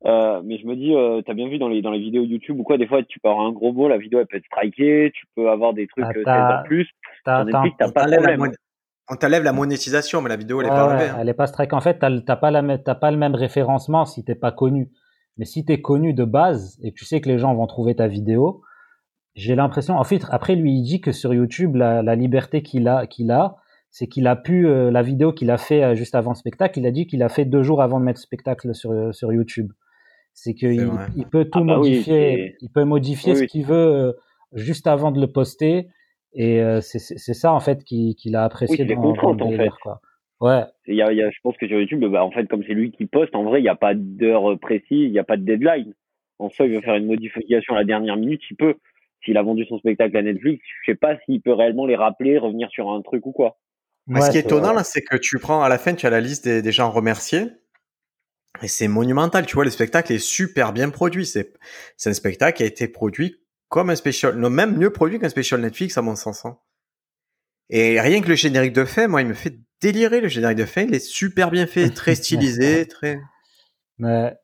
euh, mais je me dis, euh, t'as bien vu dans les dans les vidéos YouTube ou quoi, des fois tu peux avoir un gros mot, la vidéo elle peut être strikée, tu peux avoir des trucs ah, en plus. T'as, pas de problème. On t'enlève la monétisation, mais la vidéo elle est ouais, pas ouais, enlevée. Hein. Elle est pas strike. En fait, t'as, t'as pas la t'as pas le même référencement si t'es pas connu. Mais si t'es connu de base et que tu sais que les gens vont trouver ta vidéo, j'ai l'impression. En fait, après lui il dit que sur YouTube la, la liberté qu'il a qu'il a c'est qu'il a pu euh, la vidéo qu'il a fait euh, juste avant le spectacle, il a dit qu'il a fait deux jours avant de mettre le spectacle sur euh, sur YouTube. C'est qu'il il peut tout ah bah modifier, oui, il peut modifier oui, ce oui. qu'il veut euh, juste avant de le poster et euh, c'est c'est ça en fait qu'il a apprécié Oui, dans, dans le contraintes, en délire, fait. quoi. Ouais. Il y a, il y a, je pense que sur YouTube, bah, en fait, comme c'est lui qui poste, en vrai, il n'y a pas d'heure précise, il n'y a pas de deadline. En soi, il veut faire une modification à la dernière minute, il peut. S'il a vendu son spectacle à Netflix, je sais pas s'il peut réellement les rappeler, revenir sur un truc ou quoi. Ce qui est étonnant, là, c'est que tu prends à la fin, tu as la liste des, des gens remerciés. Et c'est monumental, tu vois, le spectacle est super bien produit. C'est, c'est un spectacle qui a été produit comme un special, non, même mieux produit qu'un special Netflix, à mon sens. hein. Et rien que le générique de fin, moi, il me fait délirer le générique de fin. Il est super bien fait, très stylisé, très. Mais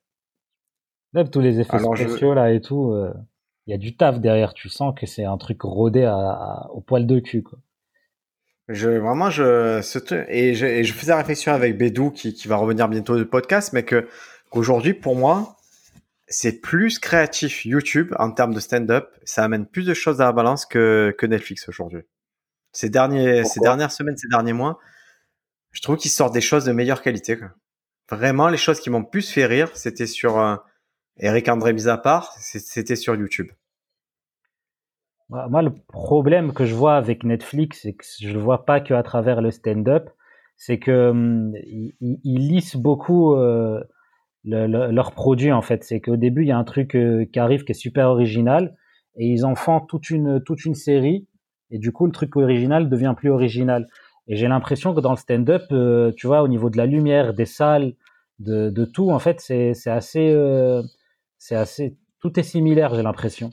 même tous les effets Alors, je- spéciaux là et tout, euh, il y a du taf derrière. Tu sens que c'est un truc rodé à, à- au poil de cul quoi. Je, vraiment, je, ce truc- et je, et je faisais la réflexion avec Bédou qui, qui va revenir bientôt du podcast, mais que, qu'aujourd'hui, pour moi, c'est plus créatif YouTube en termes de stand-up. Ça amène plus de choses à la balance que, que Netflix aujourd'hui. Ces derniers, ces dernières semaines, ces derniers mois, je trouve qu'ils sortent des choses de meilleure qualité, quoi. Vraiment, les choses qui m'ont plus fait rire, c'était sur, euh, Eric André mis à part, c'était sur YouTube. Moi, le problème que je vois avec Netflix, c'est que je le vois pas que à travers le stand-up, c'est que hum, ils, ils- lissent beaucoup euh, le- le- leurs produits en fait. C'est qu'au début, il y a un truc euh, qui arrive qui est super original et ils en font toute une toute une série et du coup, le truc original devient plus original. Et j'ai l'impression que dans le stand-up, euh, tu vois, au niveau de la lumière, des salles, de, de tout, en fait, c'est assez euh, c'est assez tout est similaire, j'ai l'impression.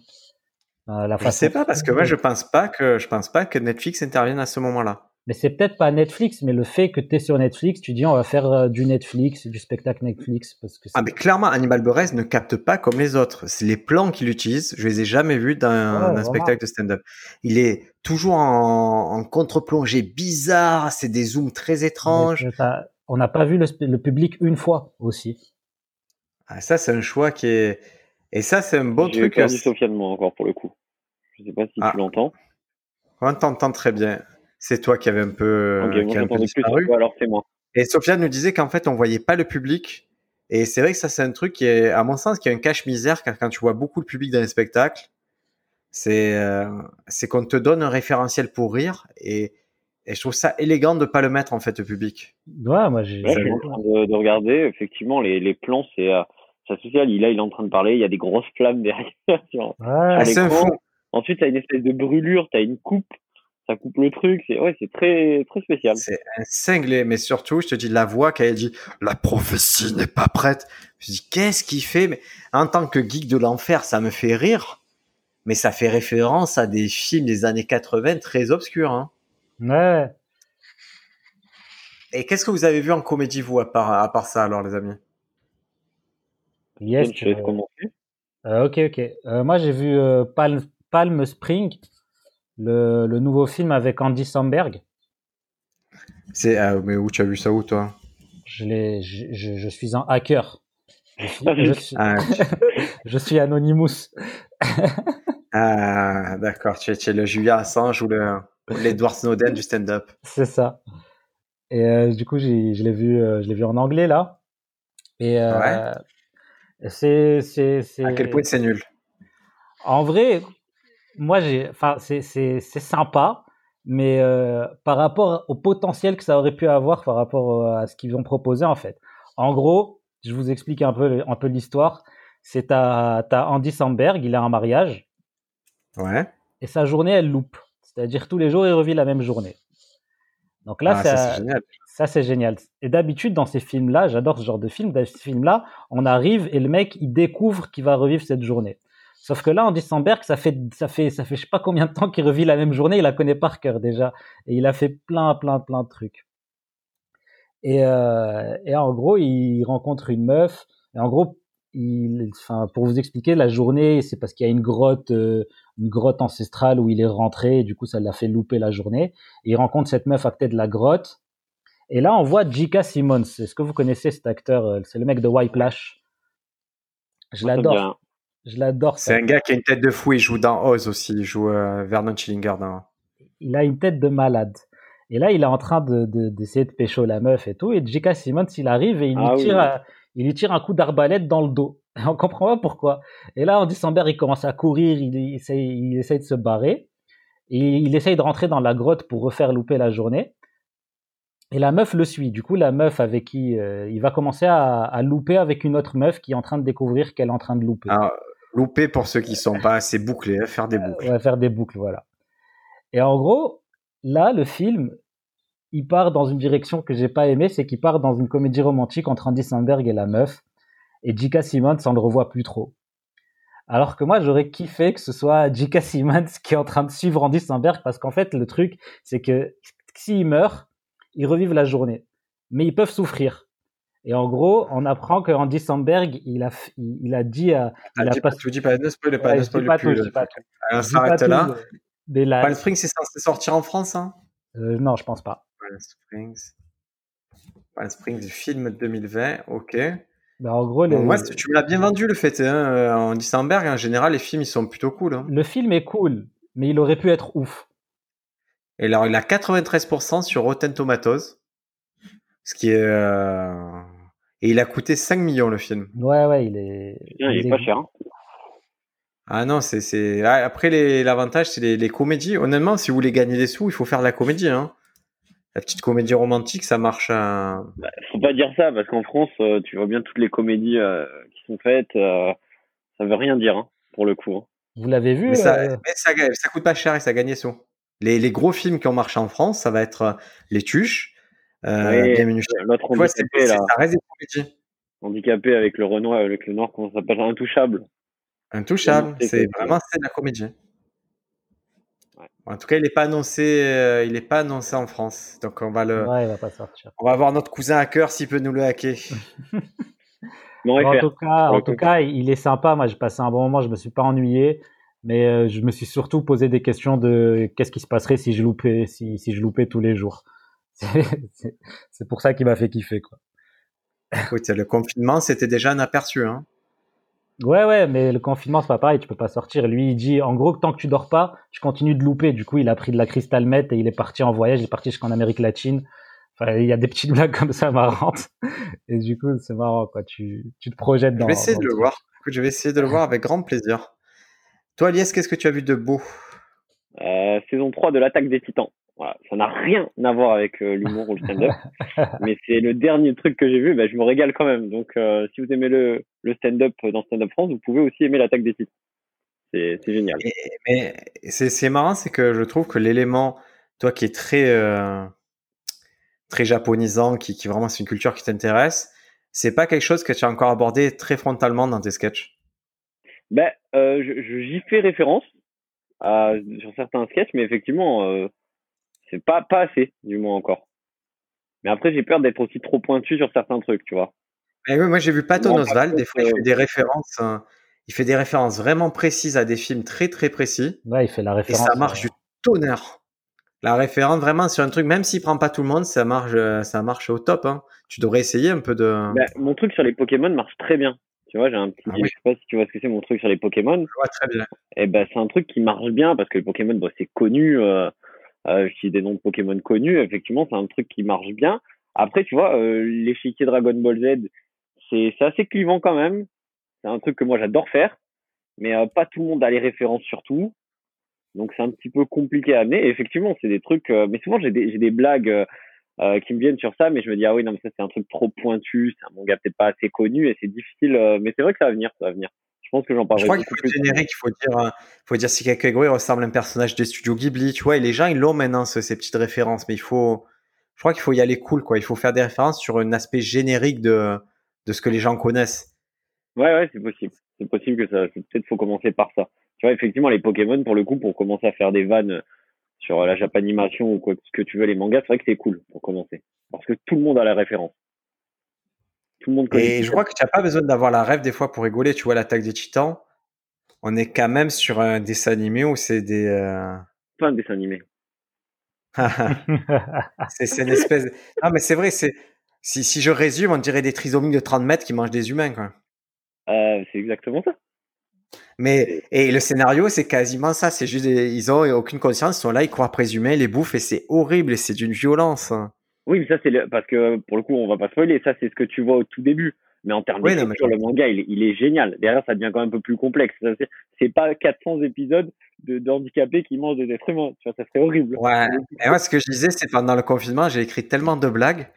Euh, la Je sais pas parce que moi je pense pas que je pense pas que Netflix intervienne à ce moment-là. Mais c'est peut-être pas Netflix, mais le fait que tu es sur Netflix, tu dis on va faire euh, du Netflix, du spectacle Netflix. Parce que ah, mais clairement, Hannibal Buress ne capte pas comme les autres. C'est les plans qu'il utilise. Je les ai jamais vus dans un spectacle de stand-up. Il est toujours en, contre-plongée bizarre. C'est des zooms très étranges. On n'a pas vu le, public une fois aussi. Ah, ça, c'est un choix qui est. Et ça, c'est un bon truc. J'ai perdu Sofiane, moi, encore pour le coup. Je sais pas si ah. tu l'entends. On t'entend très bien. C'est toi qui avais un peu, alors c'est moi. Et Sophia nous disait qu'en fait, on voyait pas le public. Et c'est vrai que ça, c'est un truc qui est, à mon sens, qui est un cache-misère, car quand tu vois beaucoup de public dans les spectacles, c'est euh, c'est qu'on te donne un référentiel pour rire. Et, et je trouve ça élégant de pas le mettre, en fait, au public. Ouais, moi, j'ai. je suis en train de, regarder. Effectivement, les, les plans, c'est. Euh, ça social, là, il est en train de parler, il y a des grosses flammes derrière. ouais, c'est un fou. Ensuite, tu as une espèce de brûlure, tu as une coupe ça coupe le truc. C'est ouais, c'est très très spécial. C'est un cinglé, mais surtout, je te dis la voix qu'elle dit la prophétie n'est pas prête. Je dis qu'est-ce qu'il fait? Mais en tant que geek de l'enfer, ça me fait rire, mais ça fait référence à des films des années 80 très obscurs. Hein. Ouais. Et qu'est-ce que vous avez vu en comédie vous à part à part ça alors les amis? Yes. Je vais euh, ok ok. Euh, moi j'ai vu euh, Palm, Palm Spring le, le, nouveau film avec Andy Samberg. C'est ah, mais où tu as vu ça où toi? Je, je, je, suis un hacker. Je suis, ah, je suis, Anonymous. ah d'accord, tu es, tu es, le Julia Assange ou le l'Edward Snowden du stand-up. C'est ça. Et euh, du coup, je l'ai vu, euh, je l'ai vu en anglais là. Et euh, ouais. C'est, c'est, c'est. À quel point c'est nul En vrai, moi, j'ai, enfin, c'est, c'est, c'est sympa, mais euh, par rapport au potentiel que ça aurait pu avoir par rapport à ce qu'ils ont proposé, en fait. En gros, je vous explique un peu, un peu l'histoire. C'est t'as Andy Samberg, il a un mariage. Ouais. Et sa journée, elle loupe. C'est-à-dire tous les jours, il revit la même journée. Donc là, ah, ça, c'est génial. Ça, c'est génial. Et d'habitude, dans ces films-là, j'adore ce genre de film. Dans ces films-là, on arrive et le mec, il découvre qu'il va revivre cette journée. Sauf que là, en Dissenberg, ça fait, ça fait, ça fait je sais pas combien de temps qu'il revit la même journée, il la connaît par cœur déjà. Et il a fait plein, plein, plein de trucs. Et, euh, et en gros, il rencontre une meuf. Et en gros, il, enfin, pour vous expliquer, la journée, c'est parce qu'il y a une grotte, euh, une grotte ancestrale où il est rentré. Et du coup, ça l'a fait louper la journée. Et il rencontre cette meuf à côté de la grotte. Et là, on voit J.K. Simmons. Est-ce que vous connaissez cet acteur euh, C'est le mec de Whiplash. Je l'adore. Je l'adore. C'est un gars qui a une tête de fou. Il joue dans Oz aussi. Il joue euh, Vernon Schillinger dans. Il a une tête de malade. Et là, il est en train de, d'essayer de, pécho la meuf et tout. Et J.K. Simmons, il arrive et il, lui, ah tire, il lui tire un coup d'arbalète dans le dos. On comprend pas pourquoi. Et là, Andy Samberg, il commence à courir. Il, il, essaye, il essaye de se barrer. Et il essaye de rentrer dans la grotte pour refaire louper la journée. Et la meuf le suit. Du coup, la meuf avec qui euh, il va commencer à, à, louper avec une autre meuf qui est en train de découvrir qu'elle est en train de louper. Ah, Louper pour ceux qui sont pas assez bouclés, hein, faire des euh, boucles. va faire des boucles, voilà. Et en gros, là, le film, il part dans une direction que j'ai pas aimée, c'est qu'il part dans une comédie romantique entre Andy Samberg et la meuf, et J.K. Simmons, on le revoit plus trop. Alors que moi, j'aurais kiffé que ce soit J.K. Simmons qui est en train de suivre Andy Samberg, parce qu'en fait, le truc, c'est que s'il meurt, ils revivent la journée. Mais ils peuvent souffrir. Et en gros, on apprend que Andy Samberg, il a, il, a dit à. Il ah, a pas, tu dis pas, ne spoil pas, ne spoil plus. Tout, pas tout. S'arrête là. La... Palm Springs, c'est censé sortir en France, hein? Euh, Non, je pense pas. Palm Springs. Palm Springs, film 2020, ok. Bah, en gros, les... ouais, tu me l'as bien vendu le fait. Hein. Andy Samberg, en général, les films, ils sont plutôt cool. Hein. Le film est cool, mais il aurait pu être ouf. Et alors, il a 93% sur Rotten Tomatoes. Ce qui est. Euh... Et il a coûté 5 millions le film. Ouais, ouais, il est. il, est pas cher. Hein. Ah non, c'est. Ah, après, l'avantage, c'est les, comédies. Honnêtement, si vous voulez gagner des sous, il faut faire de la comédie. Hein. La petite comédie romantique, ça marche. À... Bah, faut pas dire ça, parce qu'en France, euh, tu vois bien toutes les comédies euh, qui sont faites. Euh, ça veut rien dire, hein, pour le coup. Hein. Vous l'avez vu mais ça, mais ça, ça, coûte pas cher et ça gagne des sous. Les, les, gros films qui ont marché en France, ça va être Les Tuches, euh, L'autre handicapé, là. Handicapé avec le Renoir, avec le Nord, comment ça s'appelle? Intouchable. Intouchable, c'est vraiment c'est de la comédie. En tout cas, il n'est pas annoncé, euh, il est pas annoncé en France. Donc on va le. Ouais, il va pas sortir. On va voir notre cousin hacker s'il peut nous le hacker. en tout cas, en tout cas, il est sympa. Moi, j'ai passé un bon moment. Je me suis pas ennuyé, mais euh, je me suis surtout posé des questions de qu'est-ce qui se passerait si je loupais, si, si je loupais tous les jours. C'est pour ça qu'il m'a fait kiffer, quoi. Écoute, le confinement, c'était déjà un aperçu, hein. Ouais, ouais, mais le confinement, c'est pas pareil, tu peux pas sortir. Lui, il dit, en gros, tant que tu dors pas, tu continues de louper. Du coup, il a pris de la cristal meth et il est parti en voyage, il est parti jusqu'en Amérique latine. Enfin, il y a des petites blagues comme ça marrantes. Et du coup, c'est marrant, quoi. Tu, tu te projettes dans. Je vais essayer de le, voir. je vais essayer de le voir avec grand plaisir. Toi, Lies, qu'est-ce que tu as vu de beau? Euh, Saison 3 de l'attaque des titans. Voilà, ça n'a rien à voir avec euh, l'humour ou le stand-up, mais c'est le dernier truc que j'ai vu. Bah, je me régale quand même. Donc, euh, si vous aimez le, le stand-up dans Stand-up France, vous pouvez aussi aimer l'attaque des titres. C'est génial. mais c'est marrant, c'est que je trouve que l'élément, toi qui est très très japonisant, qui, qui vraiment c'est une culture qui t'intéresse, c'est pas quelque chose que tu as encore abordé très frontalement dans tes sketchs? Ben, euh, j'y fais référence à, sur certains sketchs, mais effectivement, euh, c'est pas, pas assez, du moins encore. Mais après, j'ai peur d'être aussi trop pointu sur certains trucs, tu vois. Mais oui, moi, j'ai vu Patton Oswald, des fois, il fait des références, hein. il fait des références vraiment précises à des films très, très précis. Ouais, il fait la référence. Et ça marche du tonnerre. La référence, vraiment, sur un truc, même s'il prend pas tout le monde, ça marche, euh, ça marche au top, hein. Tu devrais essayer un peu de. Ben, mon truc sur les Pokémon marche très bien. Tu vois, j'ai un petit. Ah je sais pas si tu vois ce que c'est mon truc sur les Pokémon. Je vois très bien. Et eh ben, c'est un truc qui marche bien parce que les Pokémon, bon, c'est connu. Euh, euh, je des noms de Pokémon connus, effectivement, c'est un truc qui marche bien. Après, tu vois, euh, l'échiquier Dragon Ball Z, c'est assez clivant quand même. C'est un truc que moi j'adore faire, mais euh, pas tout le monde a les références surtout. Donc c'est un petit peu compliqué à amener. Et effectivement, c'est des trucs. Euh, mais souvent j'ai des, des blagues euh, qui me viennent sur ça, mais je me dis ah oui non mais ça c'est un truc trop pointu, c'est un manga peut-être pas assez connu et c'est difficile. mais c'est vrai que ça va venir, ça va venir. Je pense que j'en parlerai. Je crois qu'il faut générique, il faut dire, euh, faut dire si Kakegurui ressemble à un personnage des studios Ghibli, tu vois, et les gens ils l'ont maintenant ces petites références, mais il faut, je crois qu'il faut y aller cool, quoi. Il faut faire des références sur un aspect générique de, de ce que les gens connaissent. Ouais, ouais, c'est possible. C'est possible que ça, peut-être faut commencer par ça. Tu vois, effectivement, les Pokémon, pour le coup, pour commencer à faire des vannes sur la Japanimation ou quoi, ce que tu veux, les mangas, c'est vrai que c'est cool pour commencer. Parce que tout le monde a la référence. Et je crois que tu n'as pas besoin d'avoir la rêve des fois pour rigoler. Tu vois, l'attaque des titans, on est quand même sur un dessin animé où c'est des. Euh... Pas un dessin animé. c'est une espèce. Non, mais c'est vrai, c'est. Si, si, je résume, on dirait des trisomiques de 30 mètres qui mangent des humains, quoi. Euh, c'est exactement ça. Mais et le scénario, c'est quasiment ça. C'est juste, ils ont aucune conscience, ils sont là, ils croient présumer, les bouffent et c'est horrible et c'est d'une violence. Oui, mais ça, c'est parce que pour le coup, on va pas spoiler. Ça, c'est ce que tu vois au tout début. Mais en termes de d'écriture, le manga, il, il, est génial. Derrière, ça devient quand même un peu plus complexe. C'est pas 400 épisodes de d'handicapés qui mangent des êtres humains. Tu vois, ça serait horrible. Ouais. Et moi, ce que je disais, c'est pendant le confinement, j'ai écrit tellement de blagues.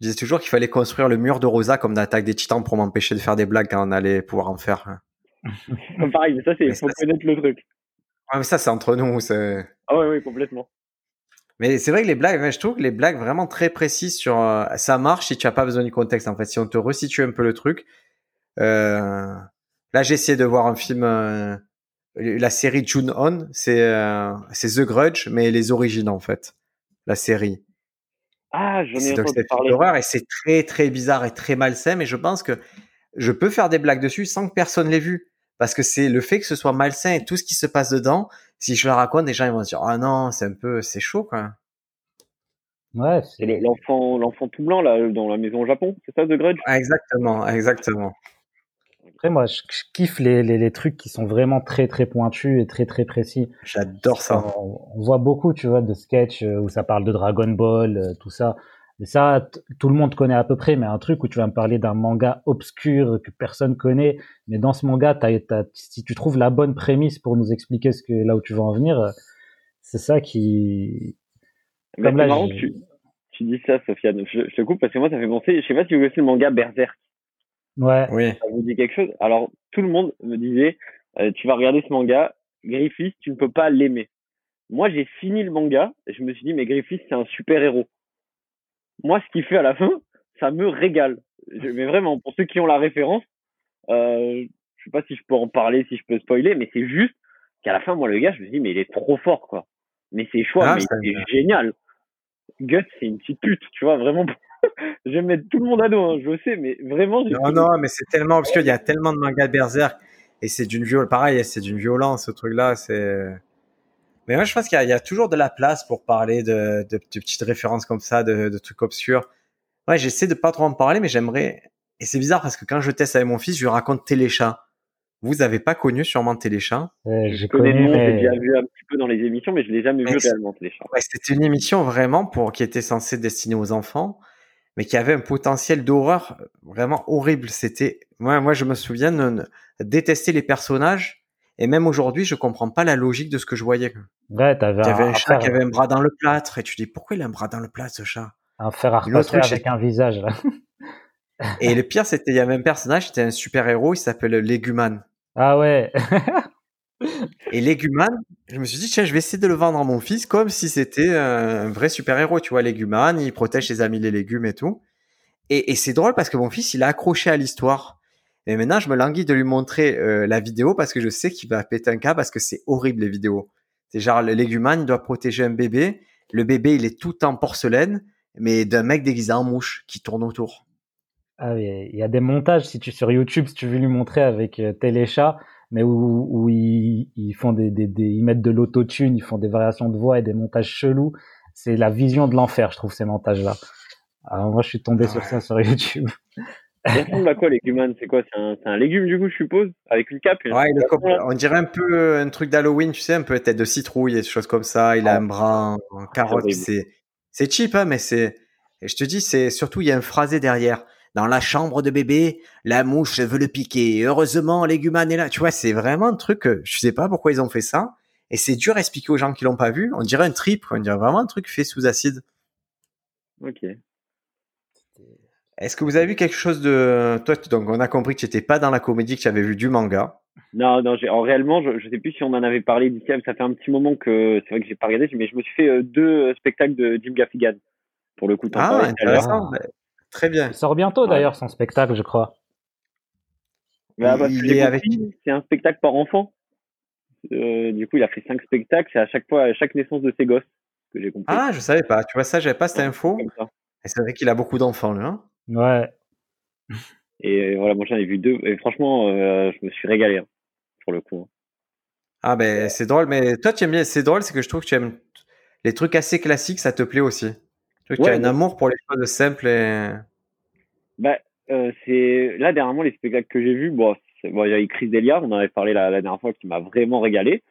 Je disais toujours qu'il fallait construire le mur de Rosa comme dans l'attaque des Titans pour m'empêcher de faire des blagues quand on allait pouvoir en faire. Pareil, mais ça, c'est faut connaître le truc. Ouais, mais ça, c'est entre nous. Ah ouais, oui, complètement. Mais c'est vrai que les blagues, je trouve que les blagues vraiment très précises sur euh, ça marche si tu as pas besoin du contexte. En fait, si on te resitue un peu le truc. Euh, là, j'ai essayé de voir un film, euh, la série June On, c'est c'est The Grudge, mais les origines en fait, la série. Ah, j'en ai entendu parler. et c'est très très bizarre et très malsain, mais je pense que je peux faire des blagues dessus sans que personne l'ait vu parce que c'est le fait que ce soit malsain et tout ce qui se passe dedans. Si je le raconte, les gens ils vont dire ah non, c'est un peu, c'est chaud quoi. Ouais. C'est l'enfant, l'enfant tout blanc là dans la maison au Japon, c'est ça de Grudge? Exactement, exactement. Après moi, je, kiffe les, les, les, trucs qui sont vraiment très très pointus et très très précis. J'adore ça. On, on, voit beaucoup, tu vois, de sketchs euh, où ça parle de Dragon Ball, euh, tout ça. Mais ça, tout le monde connaît à peu près, mais un truc où tu vas me parler d'un manga obscur que personne connaît, mais dans ce manga, si tu trouves la bonne prémisse pour nous expliquer ce que là où tu veux en venir, c'est ça qui. Comme là, marrant tu, tu, dis ça, Sofiane. Je, te coupe parce que moi, ça fait penser. Je sais pas si vous connaissez le manga Berserk. Ouais. Oui. Ça vous dit quelque chose? Alors, tout le monde me disait, euh, tu vas regarder ce manga, Griffith, tu ne peux pas l'aimer. Moi, j'ai fini le manga et je me suis dit, mais Griffith, c'est un super héros moi, ce qu'il fait à la fin, ça me régale. mais vraiment, pour ceux qui ont la référence, euh, je sais pas si je peux en parler, si je peux spoiler, mais c'est juste qu'à la fin, moi, le gars, je me dis, mais il est trop fort, quoi. Mais c'est choix, Ah, mais c'est génial. Guts, c'est une petite pute, tu vois, vraiment. je vais mettre tout le monde à dos, hein, je sais, mais vraiment. Non, non, mais c'est tellement parce qu'il y a tellement de mangas de Berserk et c'est d'une viol, pareil, c'est d'une violence ce truc-là. C'est. Mais moi, je pense qu'il y, a- il y a toujours de la place pour parler de, de, de petites références comme ça, de, de trucs obscurs. Ouais, j'essaie de pas trop en parler, mais j'aimerais. Et c'est bizarre parce que quand je teste avec mon fils, je lui raconte Téléchat. Vous avez pas connu sûrement Téléchat? Euh, Je J'ai connais connu, le nom, j'ai déjà vu un petit peu dans les émissions, mais je l'ai jamais Mais vu réellement, chats. Ouais, c'était une émission vraiment pour qui était censée être destinée aux enfants, mais qui avait un potentiel d'horreur vraiment horrible. C'était moi, moi, je me souviens de détester les personnages, et même aujourd'hui, je comprends pas la logique de ce que je voyais. ouais, t'avais un, un chat qui avait un bras dans le plâtre, et tu dis pourquoi il a un bras dans le plâtre ce chat? Un fer à repasser truc, avec un visage. Là. Et le pire, c'était il y avait un personnage, c'était un super héros, il s'appelle Leguman. Ah ouais. Et Leguman, je me suis dit tiens, je vais essayer de le vendre à mon fils comme si c'était un vrai super héros. Tu vois, Leguman, il protège ses amis les légumes et tout. Et, et c'est drôle parce que mon fils, il a accroché à l'histoire. Et maintenant, je me languis de lui montrer euh, la vidéo parce que je sais qu'il va péter un cas parce que c'est horrible les vidéos. C'est genre le Leguman, il doit protéger un bébé. Le bébé, il est tout en porcelaine, mais d'un mec déguisé en mouche qui tourne autour. Ah oui, il y a des montages si tu sur YouTube si tu veux lui montrer avec euh, Téléchat, mais où, où ils, ils font des, des, des ils mettent de l'autotune, ils font des variations de voix et des montages chelous. C'est la vision de l'enfer, je trouve ces montages là. Alors moi je suis tombé Ah sur ça sur YouTube. Ressemble à quoi, les humans C'est quoi? C'est un, légume, du coup, je suppose? Avec une cape une Ouais, on dirait un peu un truc d'Halloween, tu sais, un peu tête de citrouille et des choses comme ça. Il a Ah. un bras en, carotte. C'est, cheap, hein, mais c'est, et je te dis, c'est surtout, il y a un phrasé derrière. Dans la chambre de bébé, la mouche veut le piquer. Heureusement, Léguman est là. Tu vois, c'est vraiment un truc, je sais pas pourquoi ils ont fait ça. Et c'est dur à expliquer aux gens qui l'ont pas vu. On dirait un trip. On dirait vraiment un truc fait sous acide. Ok. Est-ce que vous avez vu quelque chose de, toi, donc on a compris que tu n'étais pas dans la comédie, que tu avais vu du manga. Non, non, j'ai, en réellement, je, je sais plus si on en avait parlé d'ici, ça fait un petit moment que c'est vrai que j'ai pas regardé, mais je me suis fait euh, deux euh, spectacles de Jim Gaffigan. Pour le coup, Ah, intéressant. Ouais. Très bien. Il sort bientôt Ouais. d'ailleurs son spectacle, je crois. Bah, avec compris, C'est un spectacle par enfant. Euh, du coup, il a fait cinq spectacles, c'est à chaque fois, à chaque naissance de ses gosses, que j'ai compris. Ah, je savais pas. Tu vois, ça, j'avais pas cette info. Et c'est vrai qu'il a beaucoup d'enfants, lui. Hein Ouais. Et euh, voilà, moi j'en ai vu deux, et franchement, euh, je me suis régalé, hein, pour le coup. hein. ah, ben, c'est drôle. Mais toi, tu aimes bien. C'est drôle, c'est que je trouve que tu aimes les trucs assez classiques, ça te plaît aussi. Tu, Ouais, as un amour pour les choses simples et. Bah, euh, c'est là dernièrement les spectacles que j'ai vus. Bon, bon, il y a eu Chris Delia, on en avait parlé la, la dernière fois, qui m'a vraiment régalé.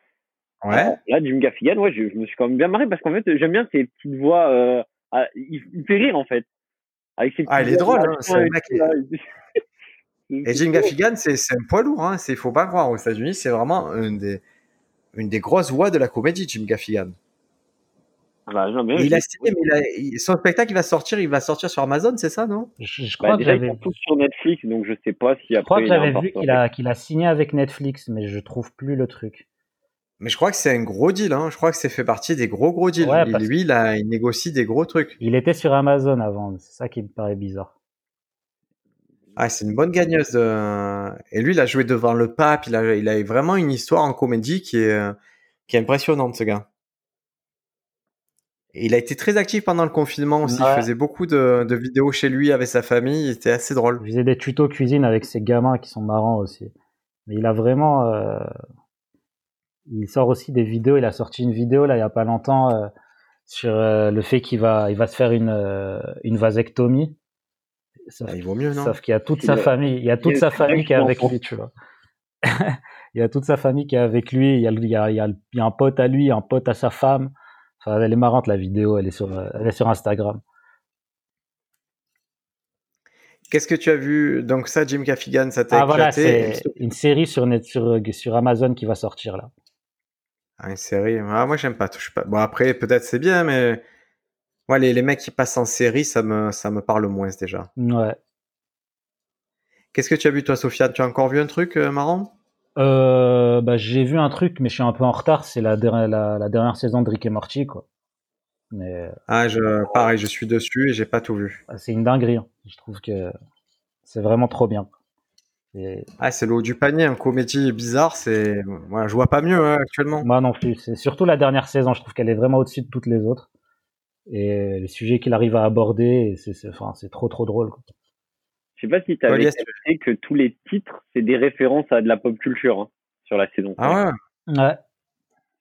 Ouais. Alors, là, Jim Gaffigan, ouais, je, je me suis quand même bien marré parce qu'en fait, j'aime bien ces petites voix. Euh, ah, il, il me fait rire en fait. Avec ses Ah, il est drôle, hein, c'est un et mec Et Jim Gaffigan, c'est c'est un poids lourd. Hein. Il faut pas croire. Aux États-Unis, c'est vraiment une des, une des grosses voix de la comédie, Jim Gaffigan. Ah bah, non, mais Et il a signé, mais il a- il- son spectacle, il va sortir, il va sortir sur Amazon, c'est ça, non? Je, je bah, crois que déjà, j'avais sur Netflix, donc je sais pas si je crois après. que j'avais vu qu'il a qu'il a signé avec Netflix, mais je trouve plus le truc. Mais je crois que c'est un gros deal. Hein. Je crois que c'est fait partie des gros gros deals. Ouais, Il- parce- lui, il, a, il négocie des gros trucs. Il était sur Amazon avant, c'est ça qui me paraît bizarre. Ah, c'est une bonne gagneuse. de- Et lui, il a joué devant le pape. Il a, il a vraiment une histoire en comédie qui est, euh, qui est impressionnante, ce gars. Et il a été très actif pendant le confinement aussi. Ouais. Il faisait beaucoup de, de vidéos chez lui avec sa famille. Il était assez drôle. Il faisait des tutos cuisine avec ses gamins qui sont marrants aussi. Mais il a vraiment, euh, il sort aussi des vidéos. Il a sorti une vidéo là il y a pas longtemps euh, sur euh, le fait qu'il va, il va se faire une euh, une vasectomie. Sauf, Ah, il vaut mieux, non? sauf qu'il y a toute Il sa a- famille, il y a toute il sa famille qui est avec lui, tu vois. il y a toute sa famille qui est avec lui. Il y a, il y a, il y a, il y a un pote à lui, un pote à sa femme. Enfin, elle est marrante la vidéo. Elle est sur, elle est sur Instagram. Qu'est-ce que tu as vu? Donc ça, Jim Gaffigan, ça t'a Ah voilà, c'est une série sur, net, sur sur Amazon qui va sortir là. Ah, une série. Ah, moi, j'aime pas. Je suis pas. Bon, après, peut-être c'est bien, mais les, les mecs qui passent en série, ça me, ça me parle moins déjà. Ouais. Qu'est-ce que tu as vu, toi, Sofiane? Tu as encore vu un truc euh, marrant? Euh, bah, j'ai vu un truc, mais je suis un peu en retard. C'est la, dernière- la, la dernière saison de Rick et Morty, quoi. Mais Ah, je, pareil, je suis dessus et j'ai pas tout vu. c'est une dinguerie. hein. Je trouve que c'est vraiment trop bien. Ah, c'est l'eau du panier, un comédie bizarre, c'est. Voilà, je vois pas mieux hein, actuellement. Moi non plus. C'est surtout la dernière saison, je trouve qu'elle est vraiment au-dessus de toutes les autres. Et les sujets qu'il arrive à aborder, c'est enfin, trop trop drôle. Quoi. Je sais pas si tu avais ouais, que tous les titres, c'est des références à de la pop culture hein, sur la saison. Ah ouais? Ouais.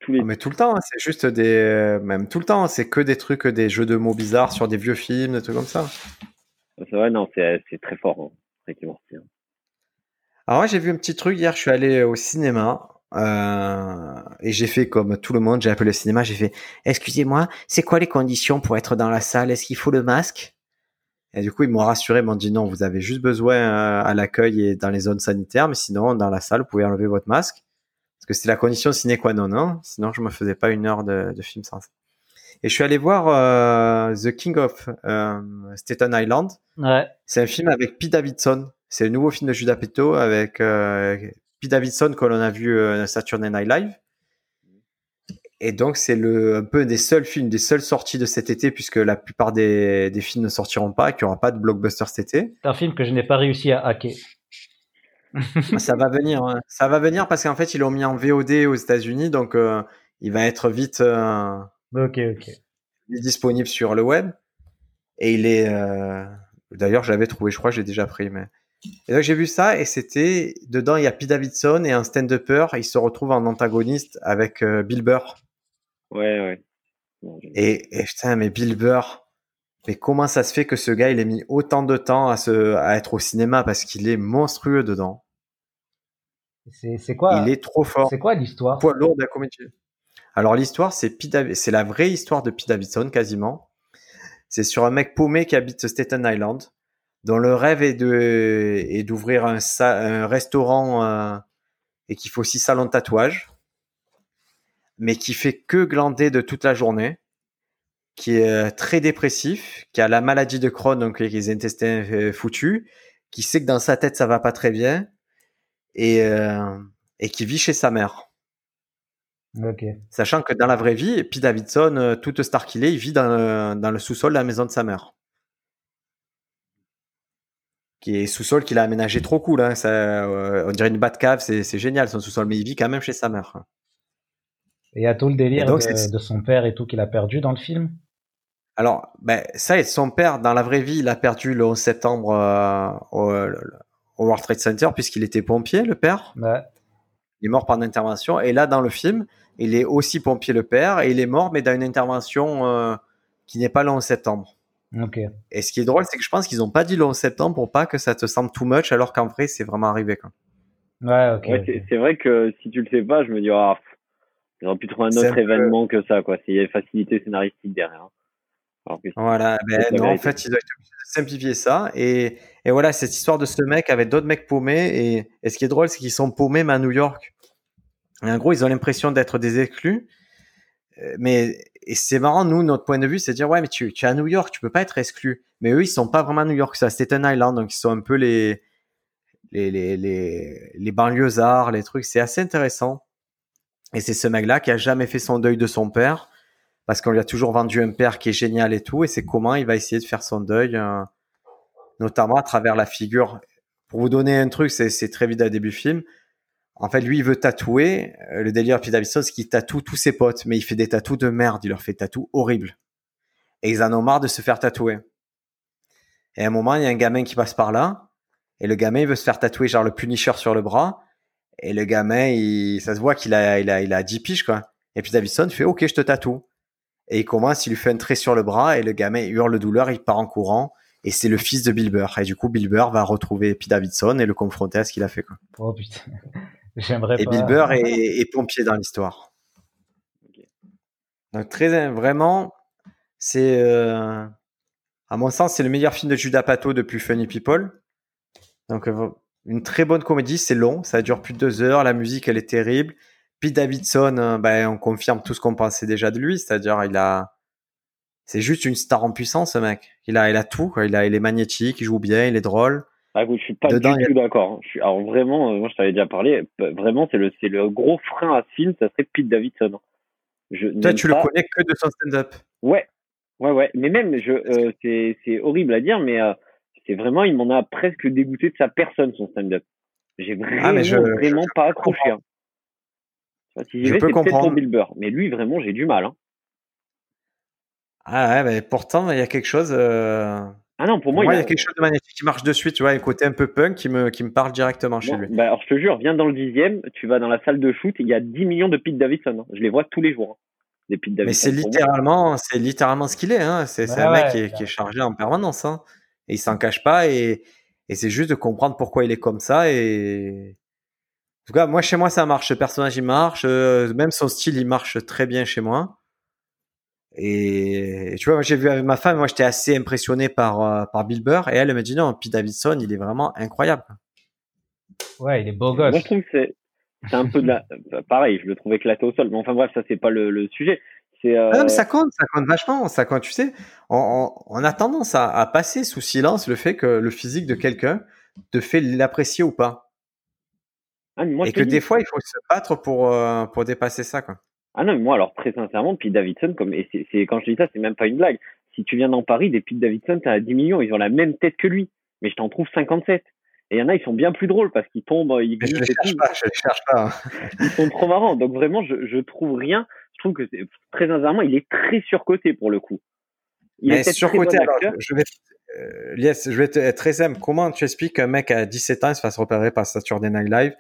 Tous les... mais tout le temps, hein, c'est juste des. Même tout le temps, c'est que des trucs, des jeux de mots bizarres sur des vieux films, des trucs comme ça. C'est vrai, non, c'est très fort, hein, Alors, ouais, j'ai vu un petit truc hier, je suis allé au cinéma. Euh, et j'ai fait comme tout le monde, j'ai appelé le cinéma, j'ai fait Excusez-moi, c'est quoi les conditions pour être dans la salle? Est-ce qu'il faut le masque? Et du coup, ils m'ont rassuré, ils m'ont dit non, vous avez juste besoin euh, à l'accueil et dans les zones sanitaires, mais sinon, dans la salle, vous pouvez enlever votre masque. Parce que c'est la condition sine qua non, hein sinon je me faisais pas une heure de, de film sans ça. Et je suis allé voir euh, The King of euh, Staten Island. Ouais. C'est un film avec Pete Davidson. C'est le nouveau film de Judah Petto avec euh, Pete Davidson que l'on a vu euh, Saturday Night Live. Et donc c'est le un peu des seuls films, des seules sorties de cet été puisque la plupart des, des films ne sortiront pas, qu'il n'y aura pas de blockbuster cet été. C'est un film que je n'ai pas réussi à hacker. ça va venir, hein. ça va venir parce qu'en fait ils l'ont mis en VOD aux États-Unis, donc euh, il va être vite. Euh, ok, disponible sur le web et il est. Euh, d'ailleurs, je l'avais trouvé, je crois, que j'ai déjà pris, mais. Et donc j'ai vu ça et c'était dedans il y a Pete Davidson et un stand-upper. Il se retrouve en antagoniste avec Bill Burr. Ouais, ouais. Et, et, putain, mais Bill Burr, mais comment ça se fait que ce gars il ait mis autant de temps à se à être au cinéma parce qu'il est monstrueux dedans? C'est quoi Il est trop fort. C'est quoi l'histoire? Poids lourd de la comédie. Alors l'histoire c'est c'est la vraie histoire de Pete Davidson quasiment. C'est sur un mec paumé qui habite Staten Island dont le rêve est de est d'ouvrir un, un, restaurant euh, et qui fait aussi salon de tatouage mais qui fait que glander de toute la journée qui est euh, très dépressif, qui a la maladie de Crohn, donc les intestins euh, foutus, qui sait que dans sa tête ça va pas très bien et, euh, et qui vit chez sa mère. Sachant que dans la vraie vie, Pete Davidson, toute star qu'il est, il vit dans le sous-sol de la maison de sa mère. Qui est sous-sol qu'il a aménagé trop cool. Hein. Ça, on dirait une cave, c'est génial son sous-sol, mais il vit quand même chez sa mère. Et il y a tout le délire de, de, son père et tout qu'il a perdu dans le film? Alors, ben, ça, et son père, dans la vraie vie, il a perdu le 11 septembre euh, au, World Trade Center puisqu'il était pompier, le père. Il est mort par une intervention. Et là, dans le film, il est aussi pompier, le père, et il est mort, mais dans une intervention euh, qui n'est pas le 11 septembre. Ok. Et ce qui est drôle, c'est que je pense qu'ils n'ont pas dit le 11 septembre pour pas que ça te semble too much, alors qu'en vrai, c'est vraiment arrivé. Quoi. Ouais, ok. Ouais, c'est vrai que si tu le sais pas, je me dis, ah, ils auraient pu trouver un autre événement que ça, quoi. S'il y avait facilité scénaristique derrière. Voilà, ben non, en fait, ils ont simplifier ça. Et, et voilà, cette histoire de ce mec avec d'autres mecs paumés. Et, et, ce qui est drôle, c'est qu'ils sont paumés, mais à New York. Et en gros, ils ont l'impression d'être des exclus. Euh, mais et c'est marrant, nous, notre point de vue, c'est de dire, ouais, mais tu, es à New York, tu peux pas être exclu. Mais eux, ils sont pas vraiment à New York, c'est à Staten Island, donc ils sont un peu les, les, les, les, les banlieusards, les trucs. C'est assez intéressant. Et c'est ce mec-là qui a jamais fait son deuil de son père parce qu'on lui a toujours vendu un père qui est génial et tout, et c'est comment il va essayer de faire son deuil, euh, notamment à travers la figure. Pour vous donner un truc, c'est très vite à début film. En fait, lui, il veut tatouer. Euh, le délire Pete Davidson, c'est qu'il tatoue tous ses potes, mais il fait des tatous de merde. Il leur fait tatous horribles. Et ils en ont marre de se faire tatouer. Et à un moment, il y a un gamin qui passe par là, et le gamin, il veut se faire tatouer genre le Punisher sur le bras. Et le gamin, il, ça se voit qu'il a, il a, il a 10 piges, quoi. Et puis Davidson fait, OK, je te tatoue et il commence, il lui fait un trait sur le bras et le gamin hurle douleur, il part en courant et c'est le fils de Bill. Et du coup, Bill va retrouver Pete Davidson et le confronter à ce qu'il a fait. Quoi. Oh putain, j'aimerais Et Bill Burr est, pompier dans l'histoire. Donc très vraiment, c'est euh, à mon sens c'est le meilleur film de Judah Pato depuis Funny People. Donc euh, une très bonne comédie, c'est long, ça dure plus de deux heures, la musique elle est terrible. Puis Davidson, ben, on confirme tout ce qu'on pensait déjà de lui, c'est-à-dire il a, c'est juste une star en puissance, ce mec. Il a, il a tout, Il a, il est magnétique, il joue bien, il est drôle. Ah, je suis pas du tout d'accord. Alors vraiment, euh, moi je t'avais déjà parlé. Vraiment, c'est le, c'est le gros frein à ce film, ça serait Pete Davidson. Je Toi, tu le connais que de son stand-up. Ouais, ouais, ouais. Mais même, je, euh, c'est, c'est horrible à dire, mais c'est vraiment, il m'en a presque dégoûté de sa personne, son stand-up. J'ai vraiment, ah, je, vraiment pas accroché. Hein. Si j'y vais, c'est peut-être pour Bill Burr. Mais lui, vraiment, j'ai du mal. Hein. Ah ouais, mais pourtant, il y a quelque chose. Euh... Ah non, pour moi, il, y a... quelque chose de magnétique qui marche de suite, tu vois, un côté un peu punk qui me, qui me parle directement chez lui. Bah, alors, je te jure, viens dans le dixième, tu vas dans la salle de shoot, il y a 10 millions de Pete Davidson. Hein. Je les vois tous les jours. Hein, des Pete Davidson. Mais c'est littéralement, c'est littéralement ce qu'il est. Hein. C'est un mec qui est, qui est, chargé en permanence. Hein. Et il s'en cache pas. Et, et c'est juste de comprendre pourquoi il est comme ça. Et en tout cas, moi, chez moi, ça marche. Ce personnage, il marche. Euh, même son style, il marche très bien chez moi. Et tu vois, j'ai vu avec ma femme, moi j'étais assez impressionné par, euh, par Bill Burr, et elle, me dit non, Pete Davidson, il est vraiment incroyable. Ouais, il est beau gosse. Moi je trouve que c'est, c'est un peu de la. Pareil, je le trouve éclaté au sol, mais enfin bref, ça c'est pas le, le sujet. Euh... ah non, mais ça compte, ça compte vachement. Ça compte, tu sais, on, on, a tendance à, à, passer sous silence le fait que le physique de quelqu'un te fait l'apprécier ou pas. Ah, moi, et que des fois, il faut se battre pour, euh, pour dépasser ça, quoi. Ah non, mais moi, alors très sincèrement, Pete Davidson, comme, et c'est, quand je dis ça, c'est même pas une blague. Si tu viens dans Paris, des Pete Davidson, t'as 10 millions, ils ont la même tête que lui. Mais je t'en trouve 57. Et il y en a, ils sont bien plus drôles parce qu'ils tombent, ils glissent. Je les cherche pas, je les cherche pas. ils sont trop marrants. Donc vraiment, je, je trouve rien. Je trouve que très sincèrement, il est très surcoté pour le coup. Il mais est surcoté, alors, je vais, euh, je vais être très simple. Comment tu expliques qu'un mec à 17 ans il se fasse repérer par Saturday Night Live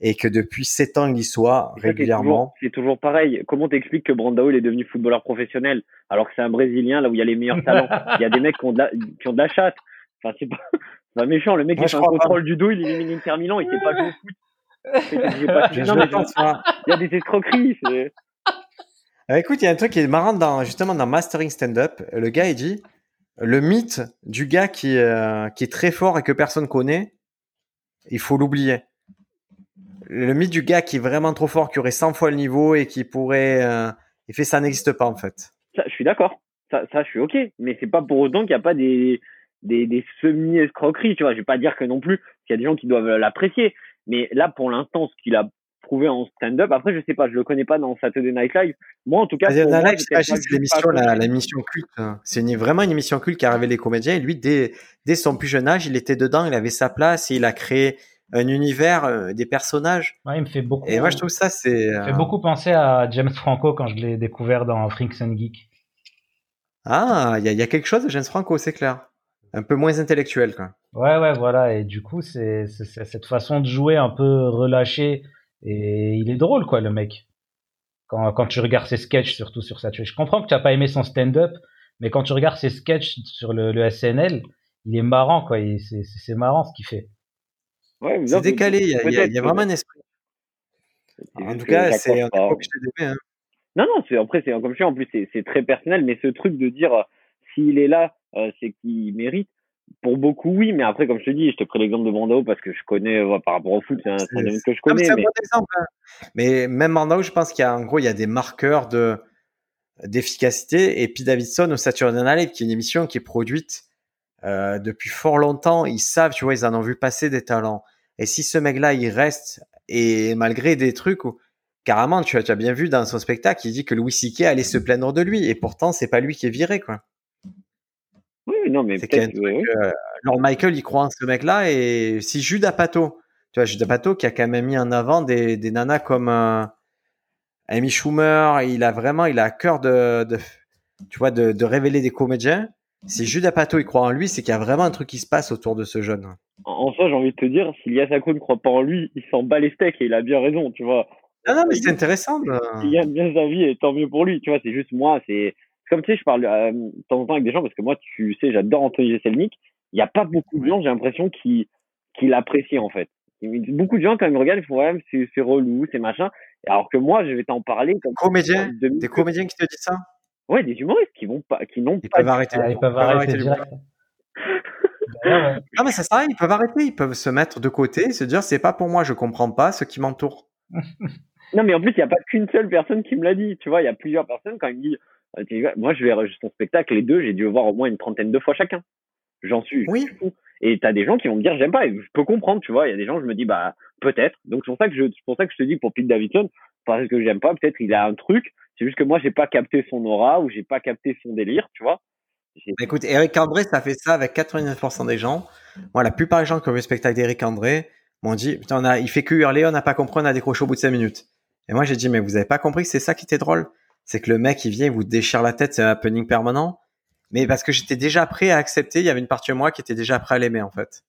et que depuis 7 ans il y soit régulièrement. C'est toujours, pareil. Comment t'expliques que Brandao il est devenu footballeur professionnel alors que c'est un Brésilien là où il y a les meilleurs talents? Il y a des mecs qui ont de la, qui ont de la chatte. Enfin c'est pas, pas méchant. Le mec il fait un contrôle du dos, il élimine Inter Milan, il sait pas jouer au foot. il y a des escroqueries. Ah, écoute, il y a un truc qui est marrant dans justement dans Mastering Stand Up. Le gars il dit le mythe du gars qui euh, qui est très fort et que personne connaît, il faut l'oublier le mythe du gars qui est vraiment trop fort, qui aurait 100 fois le niveau et qui pourrait. Euh, et fait, ça n'existe pas en fait. Ça, je suis d'accord. Ça, ça, je suis ok. Mais c'est pas pour autant qu'il n'y a pas des, des, des semi-escroqueries. Tu vois, je vais pas dire que non plus qu'il y a des gens qui doivent l'apprécier. Mais là, pour l'instant, ce qu'il a prouvé en stand-up, après, je sais pas, je le connais pas dans Saturday Night Live. Moi, en tout cas, Saturday Night Live, c'est l'émission, la, l'émission culte. Hein. C'est vraiment une émission culte qui a révélé les comédiens. Et lui, dès, dès son plus jeune âge, il était dedans, il avait sa place et il a créé un univers, euh, des personnages. Ouais, il me fait beaucoup. Et moi, je trouve ça, c'est. fait euh, beaucoup penser à James Franco quand je l'ai découvert dans Freaks and Geek. Ah, il y, y a, quelque chose de James Franco, c'est clair. Un peu moins intellectuel, quoi. Ouais, ouais, voilà. Et du coup, c'est cette façon de jouer un peu relâchée. Et il est drôle, quoi, le mec. Quand, quand tu regardes ses sketchs, surtout sur ça. Je comprends que tu n'as pas aimé son stand-up, mais quand tu regardes ses sketchs sur le, le SNL, il est marrant, quoi. C'est marrant ce qu'il fait c'est décalé, il y, a, vraiment un esprit. En tout cas, c'est un que je hein. Non, non, c'est après, c'est comme je dis, en plus, c'est très personnel, mais ce truc de dire euh, s'il est là, euh, c'est qu'il mérite. Pour beaucoup, oui, mais après, comme je te dis, je te pris l'exemple de Brandao parce que je connais par rapport au foot, c'est un, domaine que je connais. mais... Un bon exemple, hein. mais même Brandao, je pense qu'il y a en gros, il y a des marqueurs de d'efficacité. Et puis Davidson au Saturday Night Live, qui est une émission qui est produite euh, depuis fort longtemps, ils savent, tu vois, ils en ont vu passer des talents. Et si ce mec-là, il reste, et malgré des trucs où, carrément, tu as, tu as bien vu dans son spectacle, il dit que Louis C.K. allait se plaindre de lui, et pourtant, c'est pas lui qui est viré, quoi. Oui, non, mais peut-être. Euh, Lord Michael, il croit en ce mec-là, et si Judas Pato, tu vois, Judas Pato qui a quand même mis en avant des, des nanas comme euh, Amy Schumer, il a vraiment, il a à cœur de, de tu vois, de, de révéler des comédiens. Si Judas Pato il croit en lui, c'est qu'il y a vraiment un truc qui se passe autour de ce jeune. En soi, j'ai envie de te dire, si Yasako ne croit pas en lui, il s'en bat les steaks et il a bien raison, tu vois. Non, non, mais c'est intéressant. De... S'il gagne bien sa vie, et tant mieux pour lui, tu vois. C'est juste moi, c'est comme tu sais, je parle euh, de temps en temps avec des gens parce que moi, tu sais, j'adore Anthony Jeselnik. Il n'y a pas beaucoup de gens, j'ai l'impression, qui, qui l'apprécient en fait. Beaucoup de gens, quand ils me regardent, ils font ouais, c'est relou, c'est machin. Alors que moi, je vais t'en parler. Comme comédiens, des comédiens qui te disent ça? Ouais, des humoristes qui vont pas, qui n'ont pas. Peuvent arrêter, ils, peuvent arrêter, direct. non mais c'est ça, ils peuvent arrêter, ils peuvent se mettre de côté, se dire c'est pas pour moi, je comprends pas ce qui m'entoure. non mais en plus il n'y a pas qu'une seule personne qui me l'a dit, tu vois, il y a plusieurs personnes quand ils me disent, euh, moi je vais son spectacle les deux, j'ai dû le voir au moins une trentaine de fois chacun. J'en suis oui. fou. Et t'as des gens qui vont me dire j'aime pas, et je peux comprendre, tu vois, il y a des gens je me dis bah peut-être. Donc c'est pour ça que je, c'est pour ça que je te dis pour Pete Davidson, parce que j'aime pas, peut-être il a un truc, c'est juste que moi, j'ai pas capté son aura ou j'ai pas capté son délire, tu vois. Écoute, Eric André, ça fait ça avec 99% des gens. Moi, la plupart des gens qui ont vu le spectacle d'Eric André, m'ont dit, putain, on a, il fait que hurler, on n'a pas compris, on a décroché au bout de 5 minutes. Et moi, j'ai dit, mais vous avez pas compris que c'est ça qui était drôle? C'est que le mec, il vient, il vous déchire la tête, c'est un happening permanent. Mais parce que j'étais déjà prêt à accepter, il y avait une partie de moi qui était déjà prêt à l'aimer, en fait.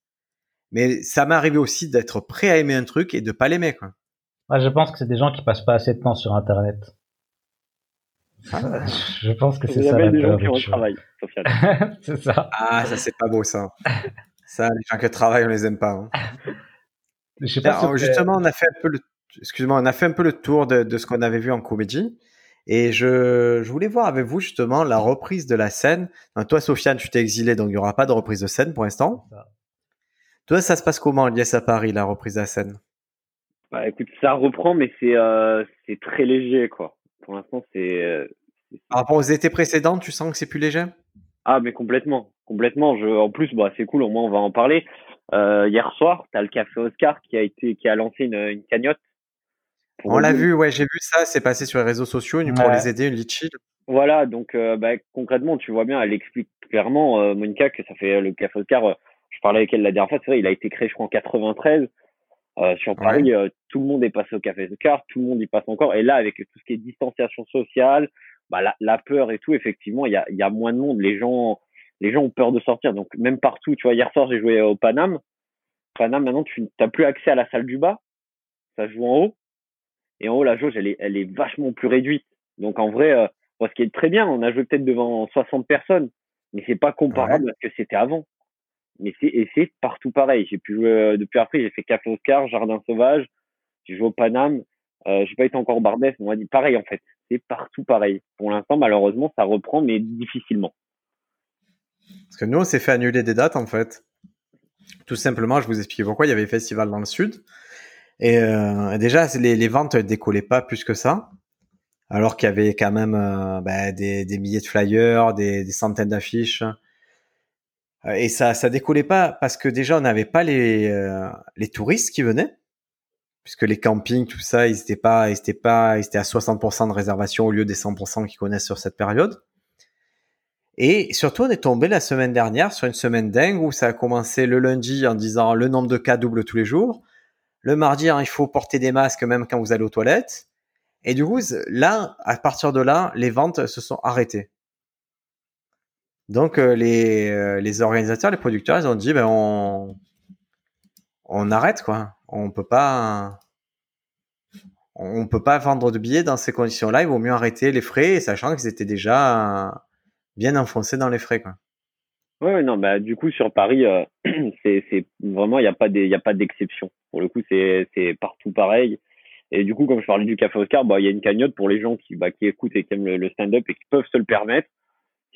Mais ça m'est arrivé aussi d'être prêt à aimer un truc et de pas l'aimer, quoi. Moi, je pense que c'est des gens qui passent pas assez de temps sur Internet. Ah. Je pense que c'est ça. Il y a des gens qui ont travail, c'est ça. Ah, ça c'est pas beau ça. ça, les gens qui travaillent, on les aime pas. Hein. Je sais pas justement, on a fait un peu le, excuse-moi, on a fait un peu le tour de, de ce qu'on avait vu en comédie. Et je, je, voulais voir avec vous justement la reprise de la scène. toi, Sofiane, tu t'es exilé, donc il n'y aura pas de reprise de scène pour l'instant. Toi, ça se passe comment, Lies à Paris, la reprise de la scène? Bah écoute, ça reprend, mais c'est euh, c'est très léger, quoi. Pour l'instant, c'est. Euh, Par rapport aux étés précédents, tu sens que c'est plus léger? Ah, mais complètement, complètement. Je, en plus, bah c'est cool. Au moins, on va en parler. Euh, hier soir, tu as le café Oscar qui a été qui a lancé une, une cagnotte on l'a vu, ouais, j'ai vu ça, c'est passé sur les réseaux sociaux, pour les aider, une litchi. Voilà, donc euh, bah, concrètement, tu vois bien, elle explique clairement, euh, Monica, que ça fait le Café Oscar, je parlais avec elle la dernière fois, c'est vrai, il a été créé, je crois, en 93. Sur Paris, tout le monde est passé au Café Oscar, tout le monde y passe encore. Et là, avec tout ce qui est distanciation sociale, bah, la, peur et tout, effectivement, il y a, y a moins de monde. Les gens, les gens ont peur de sortir. Donc, même partout, tu vois, hier soir, j'ai joué au Paname. Paname, maintenant, tu n'as plus accès à la salle du bas. Ça joue en haut. Et en haut, la jauge, elle est, elle est vachement plus réduite. Donc en vrai, euh, ce qui est très bien, on a joué peut-être devant 60 personnes, mais c'est pas comparable à ce que c'était avant. Mais c'est partout pareil. J'ai pu euh, depuis après, j'ai fait Café Oscar, Jardin Sauvage, j'ai joué au Paname, euh, j'ai pas été encore au Barbès, on m'a dit pareil en fait. C'est partout pareil. Pour l'instant, malheureusement, ça reprend, mais difficilement. Parce que nous, on s'est fait annuler des dates en fait. Tout simplement, je vous explique pourquoi. Il y avait festival dans le sud. Et euh, déjà, les, ventes décollaient pas plus que ça, alors qu'il y avait quand même euh, bah, des, milliers de flyers, des centaines d'affiches. Euh, et ça, ça décollait pas parce que déjà, on n'avait pas les, euh, les touristes qui venaient, puisque les campings, tout ça, ils étaient pas, ils étaient pas, ils étaient à 60% de réservation au lieu des 100% qu'ils connaissent sur cette période. Et surtout, on est tombé la semaine dernière sur une semaine dingue où ça a commencé le lundi en disant le nombre de cas double tous les jours. Le mardi, hein, il faut porter des masques même quand vous allez aux toilettes. Et du coup, là, à partir de là, les ventes se sont arrêtées. Donc euh, les, euh, les organisateurs, les producteurs, ils ont dit ben on on arrête quoi. On peut pas on peut pas vendre de billets dans ces conditions-là. Il vaut mieux arrêter les frais, sachant qu'ils étaient déjà bien enfoncés dans les frais quoi. Ouais, non, bah du coup sur Paris, euh, c'est vraiment il n'y a pas il y a pas d'exception. Pour le coup, c'est partout pareil. Et du coup, comme je parlais du Café Oscar, bah, il y a une cagnotte pour les gens qui, bah, qui écoutent et qui aiment le, stand-up et qui peuvent se le permettre,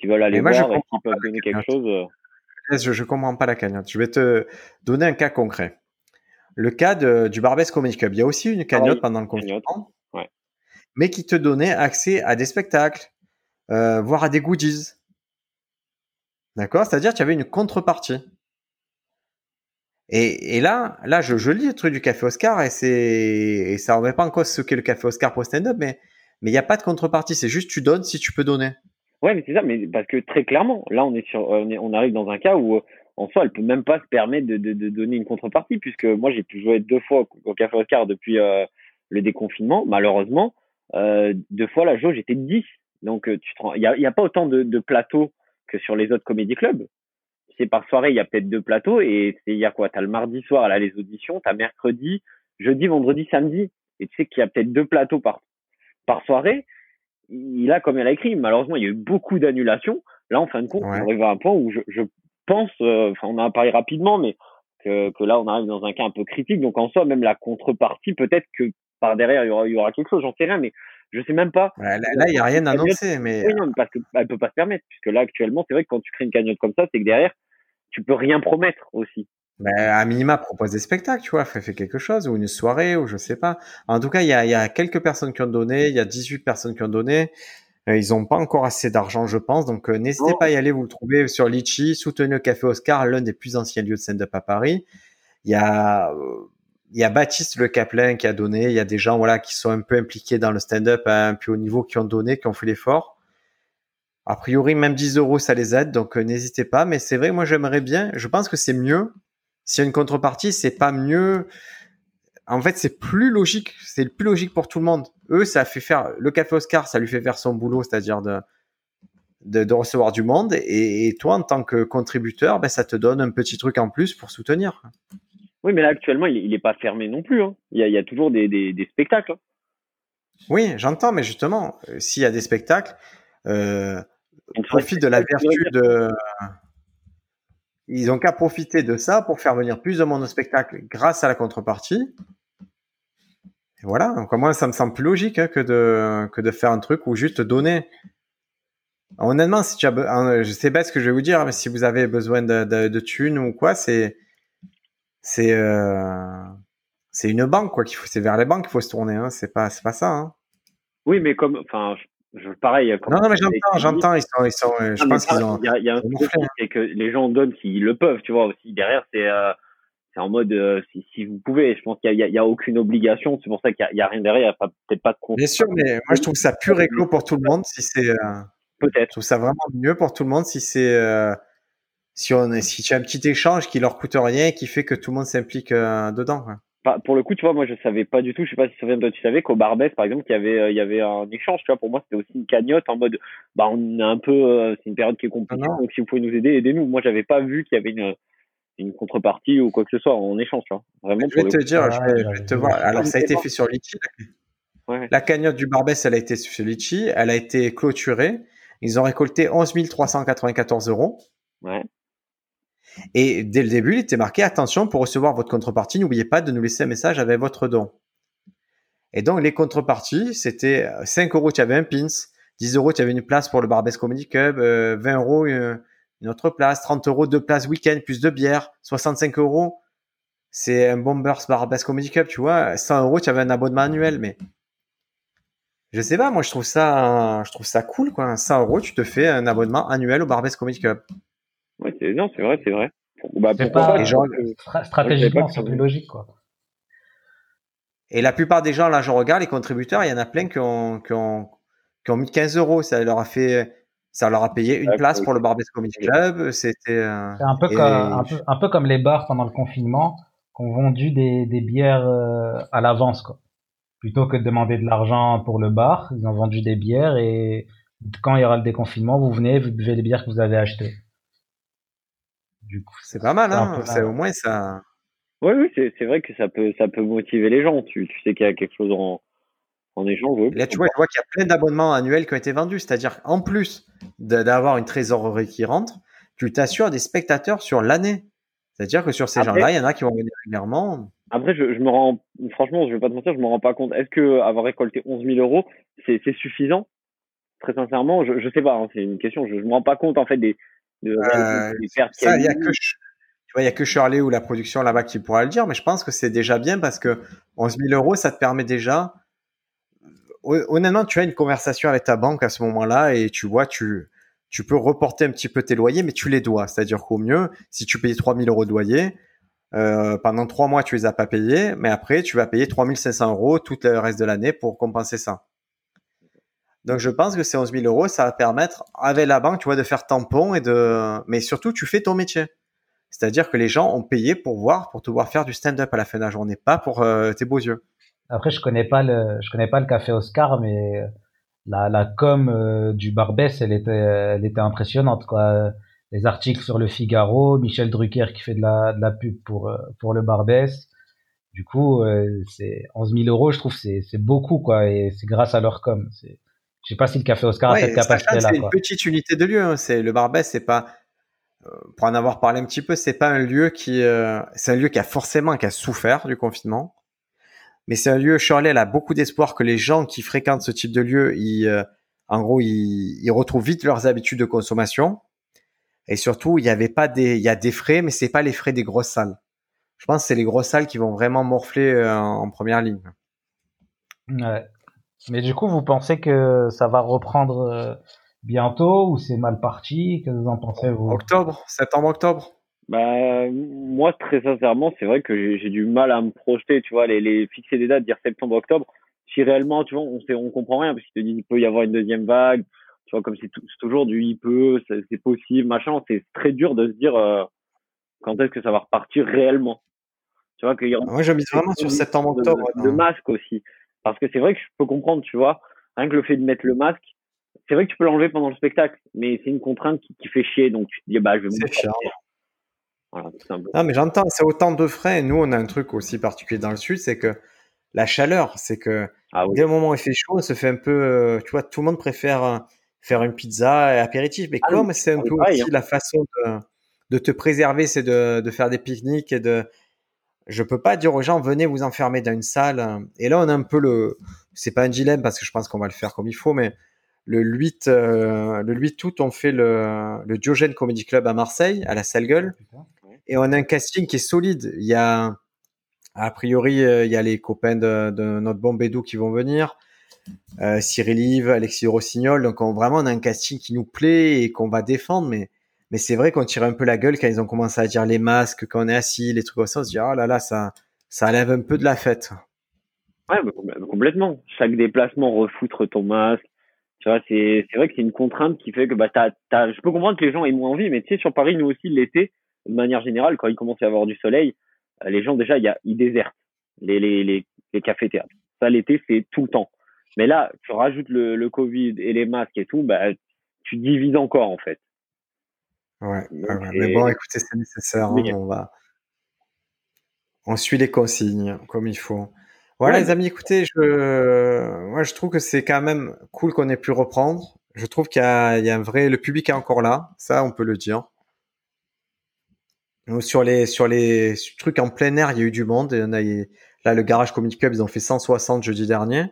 qui veulent aller voir et qui peuvent donner quelque chose. Euh. Je, je comprends pas la cagnotte. Je vais te donner un cas concret. Le cas de, du Barbès Comedy Club. Il y a aussi une cagnotte pendant le confinement, ouais. mais qui te donnait accès à des spectacles, euh, voire à des goodies. D'accord? C'est-à-dire qu'il y avait une contrepartie. Et, et, là, là, je, je, lis le truc du Café Oscar et ça remet pas en cause ce qu'est le Café Oscar pour stand-up, mais, mais il n'y a pas de contrepartie. C'est juste tu donnes si tu peux donner. Ouais, mais c'est ça, mais parce que très clairement, là, on est sur, on, est, on arrive dans un cas où, en soi, elle peut même pas se permettre de, de, de donner une contrepartie, puisque moi, j'ai pu jouer deux fois au Café Oscar depuis euh, le déconfinement. Malheureusement, euh, deux fois la jauge était de 10. Donc, euh, il y a, y a pas autant de, de plateaux que sur les autres comédie clubs c'est par soirée, il y a peut-être deux plateaux et il y a quoi? T'as le mardi soir, là, les auditions, t'as mercredi, jeudi, vendredi, samedi. Et tu sais qu'il y a peut-être deux plateaux par, par soirée. Il a, comme elle a écrit, malheureusement, il y a eu beaucoup d'annulations. Là, en fin de compte, on arrive à un point où je, je pense, euh, enfin, on en a parlé rapidement, mais que, que là, on arrive dans un cas un peu critique. Donc, en soi, même la contrepartie, peut-être que par derrière, il y aura, il y aura quelque chose, j'en sais rien, mais je sais même pas. là, il n'y a rien annoncé, mais. Oui, non, parce qu'elle peut pas se permettre, puisque là, actuellement, c'est vrai que quand tu crées une cagnotte comme ça, c'est que derrière, tu peux rien promettre aussi. Ben, à minima, propose des spectacles, tu vois, fais, quelque chose, ou une soirée, ou je sais pas. En tout cas, il y a, y a, quelques personnes qui ont donné, il y a 18 personnes qui ont donné. Euh, ils n'ont pas encore assez d'argent, je pense. Donc, euh, n'hésitez pas à y aller, vous le trouvez sur Litchi. Soutenez le Café Oscar, l'un des plus anciens lieux de stand-up à Paris. Il y a, euh, il y a Baptiste Le Caplin qui a donné. Il y a des gens, voilà, qui sont un peu impliqués dans le stand-up à un plus haut niveau, qui ont donné, qui ont fait l'effort. A priori, même 10 euros, ça les aide, donc euh, n'hésitez pas. Mais c'est vrai, moi j'aimerais bien, je pense que c'est mieux S'il y a une contrepartie, c'est pas mieux. En fait, c'est plus logique. C'est le plus logique pour tout le monde. Eux, ça fait faire le café Oscar, ça lui fait faire son boulot, c'est-à-dire de, de, recevoir du monde. Et, toi, en tant que contributeur, ben, ça te donne un petit truc en plus pour soutenir. Oui, mais là, actuellement, il n'est pas fermé non plus. Hein. Il, y a, toujours des, spectacles. Hein. Oui, j'entends, mais justement, euh, s'il y a des spectacles, euh, on profite de la vertu de. Ils ont qu'à profiter de ça pour faire venir plus de monde au spectacle grâce à la contrepartie. Et voilà, donc moi ça me semble plus logique hein, que, de, que de faire un truc ou juste donner. Honnêtement, si tu as, je sais pas ce que je vais vous dire, mais si vous avez besoin de, thunes ou quoi, c'est c'est euh, c'est une banque quoi c'est vers les banques qu'il faut se tourner, hein, c'est pas c'est pas ça. Hein. Oui, mais comme, enfin, pareil. Non, non, mais j'entends, j'entends, ils sont, ils sont, euh, je pense qu'ils ont. Il y a, un truc, c'est que les gens donnent s'ils le peuvent, tu vois. Aussi derrière, c'est euh, c'est en mode euh, si, si, vous pouvez. Je pense qu'il y, y, a aucune obligation. C'est pour ça qu'il y, a rien derrière. Il n'y a peut-être pas de compte. Bien sûr, mais moi je trouve ça plus réglo pour tout le monde si c'est. peut-être. Je trouve ça vraiment mieux pour tout le monde si c'est si on si tu as un petit échange qui leur coûte rien et qui fait que tout le monde s'implique dedans. Quoi pour le coup, tu vois, moi je savais pas du tout, je sais pas si toi tu savais qu'au Barbès par exemple, qu'il y avait euh, il y avait un échange, tu vois, pour moi c'était aussi une cagnotte en mode bah on est un peu euh, c'est une période qui est compliquée ah donc si vous pouvez nous aider, aidez-nous. Moi j'avais pas vu qu'il y avait une une contrepartie ou quoi que ce soit en échange, tu vois. Vraiment je vais te dire, je vais, te voir. Alors ça a été fait sur Litchi. La cagnotte du Barbès, elle a été sur Litchi, elle a été clôturée. Ils ont récolté 11 394 euros. Ouais. Et dès le début, il était marqué attention pour recevoir votre contrepartie, n'oubliez pas de nous laisser un message avec votre don. Et donc les contreparties, c'était 5 euros, tu avais un pins, 10 euros, tu avais une place pour le Barbès Comedy Club, 20 euh, euros, euh, une autre place, 30 euros, deux places week-end, plus de bière, 65 euros, c'est un Bombers Barbès Comedy Club, tu vois, 100 euros, tu avais un abonnement annuel, mais je sais pas, moi je trouve ça, je trouve ça cool, quoi. 100 euros, tu te fais un abonnement annuel au Barbès Comedy Club. Ouais, c'est non, c'est vrai, c'est vrai. Bah, pas, les gens, stratégiquement, c'est plus logique, quoi. Et la plupart des gens, là, je regarde les contributeurs, il y en a plein qui ont, qui ont, qui ont mis 15 euros. Ça leur a fait, ça leur a payé une place pour le Barbès Comedy Club. C'était. Euh, c'est un peu, comme, un, peu, un peu comme les bars pendant le confinement, qui ont vendu des, des bières euh, à l'avance, quoi. Plutôt que de demander de l'argent pour le bar, ils ont vendu des bières et quand il y aura le déconfinement, vous venez, vous buvez les bières que vous avez achetées. Du coup, c'est pas mal, hein. C'est au moins ça. Oui, oui, c'est vrai que ça peut, ça peut motiver les gens. Tu, tu sais qu'il y a quelque chose en, en échange. Là, tu vois, vois qu'il y a plein d'abonnements annuels qui ont été vendus. C'est-à-dire, en plus d'avoir une trésorerie qui rentre, tu t'assures des spectateurs sur l'année. C'est-à-dire que sur ces gens-là, il y en a qui vont venir régulièrement. Après, je, je, me rends, franchement, je vais pas te mentir, je me rends pas compte. Est-ce que avoir récolté 11 000 euros, c'est suffisant? Très sincèrement, je, je sais pas. Hein, c'est une question. Je, je me rends pas compte en fait des, euh, ça, il y a que tu vois, il y a que Shirley ou la production là-bas qui pourra le dire, mais je pense que c'est déjà bien parce que 11 000 euros, ça te permet déjà. Honnêtement, tu as une conversation avec ta banque à ce moment-là et tu vois, tu, tu peux reporter un petit peu tes loyers, mais tu les dois. C'est-à-dire qu'au mieux, si tu payes 3 000 euros de loyer, euh, pendant trois mois, tu les as pas payés, mais après, tu vas payer 3 500 euros tout le reste de l'année pour compenser ça. Donc je pense que ces 11 000 euros, ça va permettre avec la banque, tu vois, de faire tampon et de, mais surtout tu fais ton métier. C'est-à-dire que les gens ont payé pour voir, pour te voir faire du stand-up à la fin de la journée, pas pour euh, tes beaux yeux. Après, je connais pas le, je connais pas le café Oscar, mais la, la com euh, du Barbès, elle était, elle était impressionnante, quoi. Les articles sur le Figaro, Michel Drucker qui fait de la, de la pub pour, euh, pour le Barbès. Du coup, c'est 11 000 euros, je trouve, c'est, c'est beaucoup, quoi, et c'est grâce à leur com. Je sais pas si le Café Oscar a cette capacité-là. C'est une petite unité de lieu. Hein. C'est le Barbès, c'est pas euh, pour en avoir parlé un petit peu, c'est pas un lieu qui, euh, c'est un lieu qui a forcément qui a souffert du confinement, mais c'est un lieu. Shirley elle a beaucoup d'espoir que les gens qui fréquentent ce type de lieu, ils, euh, en gros, ils, ils, retrouvent vite leurs habitudes de consommation. Et surtout, il y avait pas des, il y a des frais, mais c'est pas les frais des grosses salles. Je pense que c'est les grosses salles qui vont vraiment morfler en première ligne. Ouais. Mais du coup, vous pensez que ça va reprendre euh, bientôt ou c'est mal parti? Que vous en pensez vous? Octobre, septembre-octobre. Bah moi très sincèrement, c'est vrai que j'ai du mal à me projeter, tu vois, les, les fixer des dates, dire septembre-octobre. Si réellement, tu vois, on sait, on comprend rien parce qu'ils te disent il peut y avoir une deuxième vague, tu vois, comme c'est toujours du il peut, c'est possible, machin. C'est très dur de se dire. Euh, quand est-ce que ça va repartir réellement Tu vois que Moi, je mise vraiment sur septembre-octobre. Le masque aussi. Parce que c'est vrai que je peux comprendre, tu vois, rien que le fait de mettre le masque, c'est vrai que tu peux l'enlever pendant le spectacle, mais c'est une contrainte qui, qui, fait chier, donc tu te dis, bah, je vais me chiant. Voilà, non, mais j'entends, c'est autant de frais. Nous, on a un truc aussi particulier dans le sud, c'est que la chaleur, c'est que ah dès le moment où il fait chaud, on se fait un peu, euh, tu vois, tout le monde préfère euh, faire une pizza et apéritif, mais ah comme c'est un peu aussi hein. la façon de, de te préserver, c'est de, de, faire des pique-niques et de, je peux pas dire aux gens venez vous enfermer dans une salle. Et là, on a un peu le, c'est pas un dilemme parce que je pense qu'on va le faire comme il faut, mais le 8, euh, le 8 août, on fait le, le Diogène Comedy Club à Marseille, à la Salle Gueule. Et on a un casting qui est solide. Il y a, a priori, euh, il y a les copains de, de notre bon Bédou qui vont venir. Euh, Cyril Yves, Alexis Rossignol. Donc, on, vraiment, on a un casting qui nous plaît et qu'on va défendre. Mais, mais c'est vrai qu'on tire un peu la gueule quand ils ont commencé à dire les masques, quand on est assis, les trucs comme ça. On se dit, oh là là, ça, ça enlève un peu de la fête. Ouais, complètement. Chaque déplacement, refoutre ton masque, tu vois, c'est, c'est vrai que c'est une contrainte qui fait que bah, t'as, t'as, je peux comprendre que les gens aient moins envie, mais tu sais, sur Paris, nous aussi, l'été, de manière générale, quand il commence à y avoir du soleil, euh, les gens, déjà, y ils désertent les, les, les, les cafés-théâtres. Ça, l'été, c'est tout le temps. Mais là, tu rajoutes le, le Covid et les masques et tout, bah, tu divises encore, en fait. Ouais, mais bon, écoutez, c'est nécessaire, hein, on va, on suit les consignes comme il faut. Voilà, les amis, écoutez, je, moi, je trouve que c'est quand même cool qu'on ait pu reprendre. Je trouve qu'il y, a, il y a un vrai, le public est encore là, ça, on peut le dire. Sur les, sur les trucs en plein air, il y a eu du monde. Et on a, là, le Garage Comedy Club, ils ont fait 160 jeudi dernier.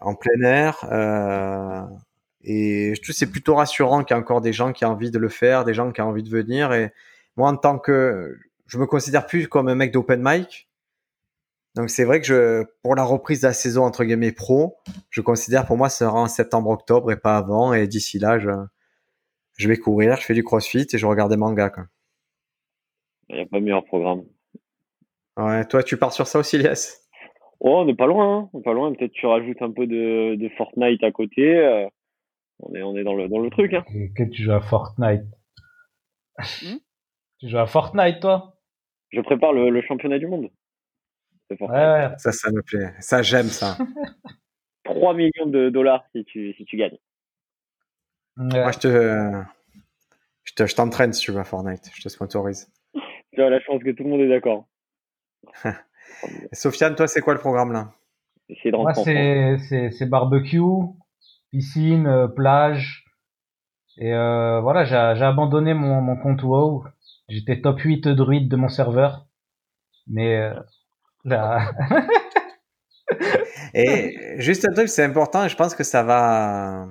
En plein air. Euh, et je trouve c'est plutôt rassurant qu'il y a encore des gens qui ont envie de le faire, des gens qui ont envie de venir. Et moi, en tant que, je me considère plus comme un mec d'open mic. Donc c'est vrai que je, pour la reprise de la saison entre guillemets pro, je considère pour moi ce sera en septembre-octobre et pas avant. Et d'ici là, je, je vais courir, je fais du crossfit et je regarde des mangas. Quoi. Il n'y a pas meilleur programme. Ouais, toi tu pars sur ça aussi, Lies Oh, on n'est pas loin, hein. on n'est pas loin. Peut-être tu rajoutes un peu de, de Fortnite à côté. Euh, on est, on est dans le, dans le truc. Hein. que tu joues à Fortnite hmm? Tu joues à Fortnite, toi? Je prépare le, le championnat du monde. Ouais, Ça, ça me plaît. Ça, j'aime ça. 3 millions de dollars si tu, si tu gagnes. Moi, je te, je te, je t'entraîne si tu veux à Fortnite. Je te sponsorise. tu as la chance que tout le monde est d'accord. Sofiane, toi, c'est quoi le programme là? Moi, c'est, c'est, c'est barbecue, piscine, euh, plage. Et euh, voilà, j'ai, abandonné mon, mon compte WoW. J'étais top 8 druide de mon serveur. Mais euh, et juste un truc, c'est important et je pense que ça va,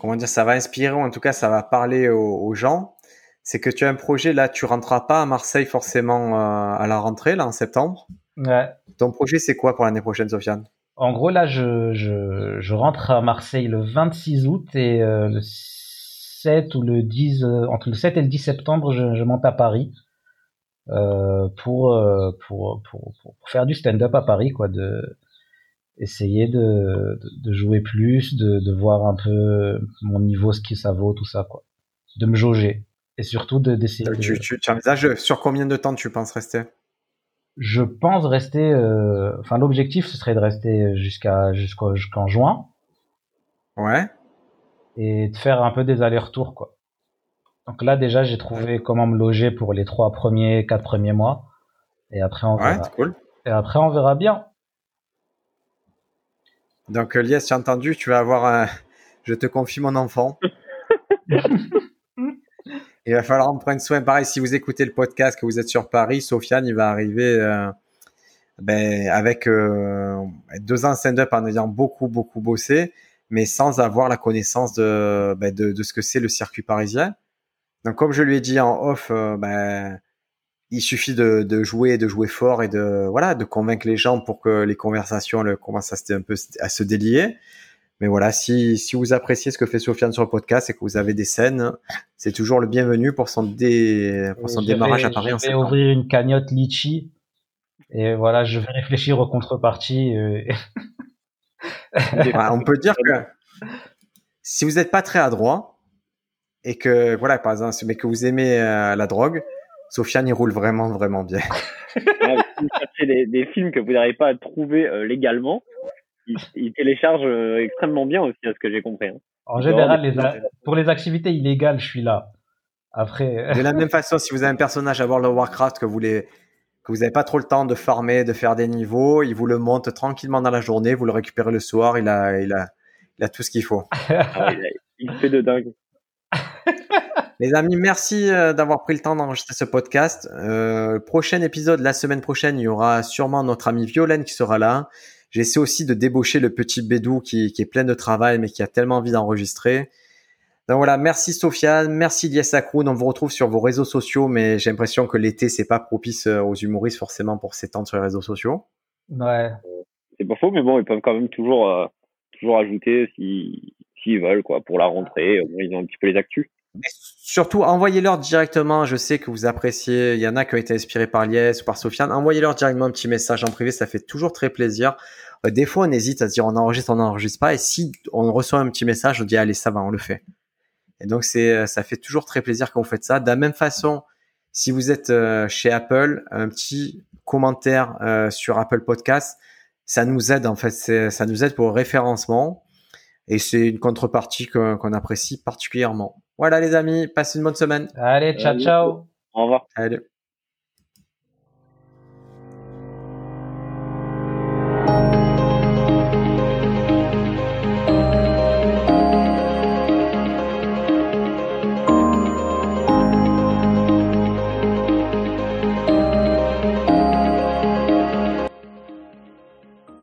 comment dire, ça va inspirer ou en tout cas ça va parler aux, gens. C'est que tu as un projet là, tu rentreras pas à Marseille forcément euh, à la rentrée là en septembre. Ouais. Ton projet c'est quoi pour l'année prochaine, Sofiane? En gros là, je, je, je, rentre à Marseille le 26 août et euh, le 7 ou le 10 euh, entre le 7 et le 10 septembre, je, je monte à Paris. Euh, pour, euh, pour, pour, pour, faire du stand-up à Paris, quoi, de essayer de, de, jouer plus, de, de, voir un peu mon niveau, ce qui ça vaut, tout ça, quoi, de me jauger et surtout de d'essayer. Tu, tu, tu envisages sur combien de temps tu penses rester? Je pense rester. Euh, enfin, l'objectif ce serait de rester jusqu'à jusqu'en juin. Ouais. Et de faire un peu des allers-retours, quoi. Donc là, déjà, j'ai trouvé comment me loger pour les trois premiers, quatre premiers mois. Et après, on verra. Ouais, cool. Et après, on verra bien. Donc, Lies, tu as entendu, tu vas avoir un... Je te confie mon enfant. il va falloir en prendre soin. Pareil, si vous écoutez le podcast, que vous êtes sur Paris, Sofiane, il va arriver euh, ben, avec euh, deux ans stand-up en ayant beaucoup, beaucoup bossé, mais sans avoir la connaissance de, ben, de, de ce que c'est le circuit parisien. Donc, comme je lui ai dit en off, euh, ben, il suffit de, jouer, de jouer fort et de voilà, de convaincre les gens pour que les conversations le, commencent un peu à se délier. Mais voilà, si, si vous appréciez ce que fait Sofiane sur le podcast et que vous avez des scènes, c'est toujours le bienvenu pour son, dé, pour son démarrage à Paris. Je vais ouvrir une cagnotte litchi et voilà, je vais réfléchir aux contreparties. Euh... on peut dire que si vous n'êtes pas très adroit, et que voilà, par exemple, mais que vous aimez euh, la drogue, Sofiane il roule vraiment vraiment bien. Ouais, si vous cherchez des, des films que vous n'arrivez pas à trouver euh, légalement, il, il télécharge euh, extrêmement bien aussi, à ce que j'ai compris. hein. En général, les a- pour les activités illégales, je suis là. Après, De la même façon, si vous avez un personnage à World of Warcraft que vous que vous n'avez pas trop le temps de farmer, de faire des niveaux, il vous le monte tranquillement dans la journée, vous le récupérez le soir, il a, il a, il a tout ce qu'il faut. Ah il, a- il fait de dingue. Les amis, merci euh, d'avoir pris le temps d'enregistrer ce podcast. Euh, prochain épisode, la semaine prochaine, il y aura sûrement notre ami Violaine qui sera là. J'essaie aussi de débaucher le petit Bédou qui, qui est plein de travail mais qui a tellement envie d'enregistrer. Donc voilà, merci Sofiane, merci Lies Akroun. On vous retrouve sur vos réseaux sociaux, mais j'ai l'impression que l'été c'est pas propice euh, aux humoristes forcément pour s'étendre sur les réseaux sociaux. ouais. C'est pas faux, mais bon, ils peuvent quand même toujours, euh, toujours ajouter si, s'ils veulent, quoi, pour la rentrée. Moins, ils ont un petit peu les actus. Surtout, envoyez-leur directement. Je sais que vous appréciez. Il y en a qui ont été inspirés par Lies ou par Sofiane. Envoyez-leur directement un petit message en privé. Ça fait toujours très plaisir. Euh, des fois, on hésite à se dire on enregistre, on n'enregistre pas. Et si on reçoit un petit message, on dit allez, ça va, on le fait. Et donc, euh, ça fait toujours très plaisir quand vous faites ça. De la même façon, si vous êtes euh, chez Apple, un petit commentaire sur Apple Podcast, ça nous aide en fait. Ça nous aide pour le référencement. Et c'est une contrepartie qu'on apprécie particulièrement. Voilà les amis, passez une bonne semaine. Allez, ciao, Allez. ciao. Au revoir. Allez.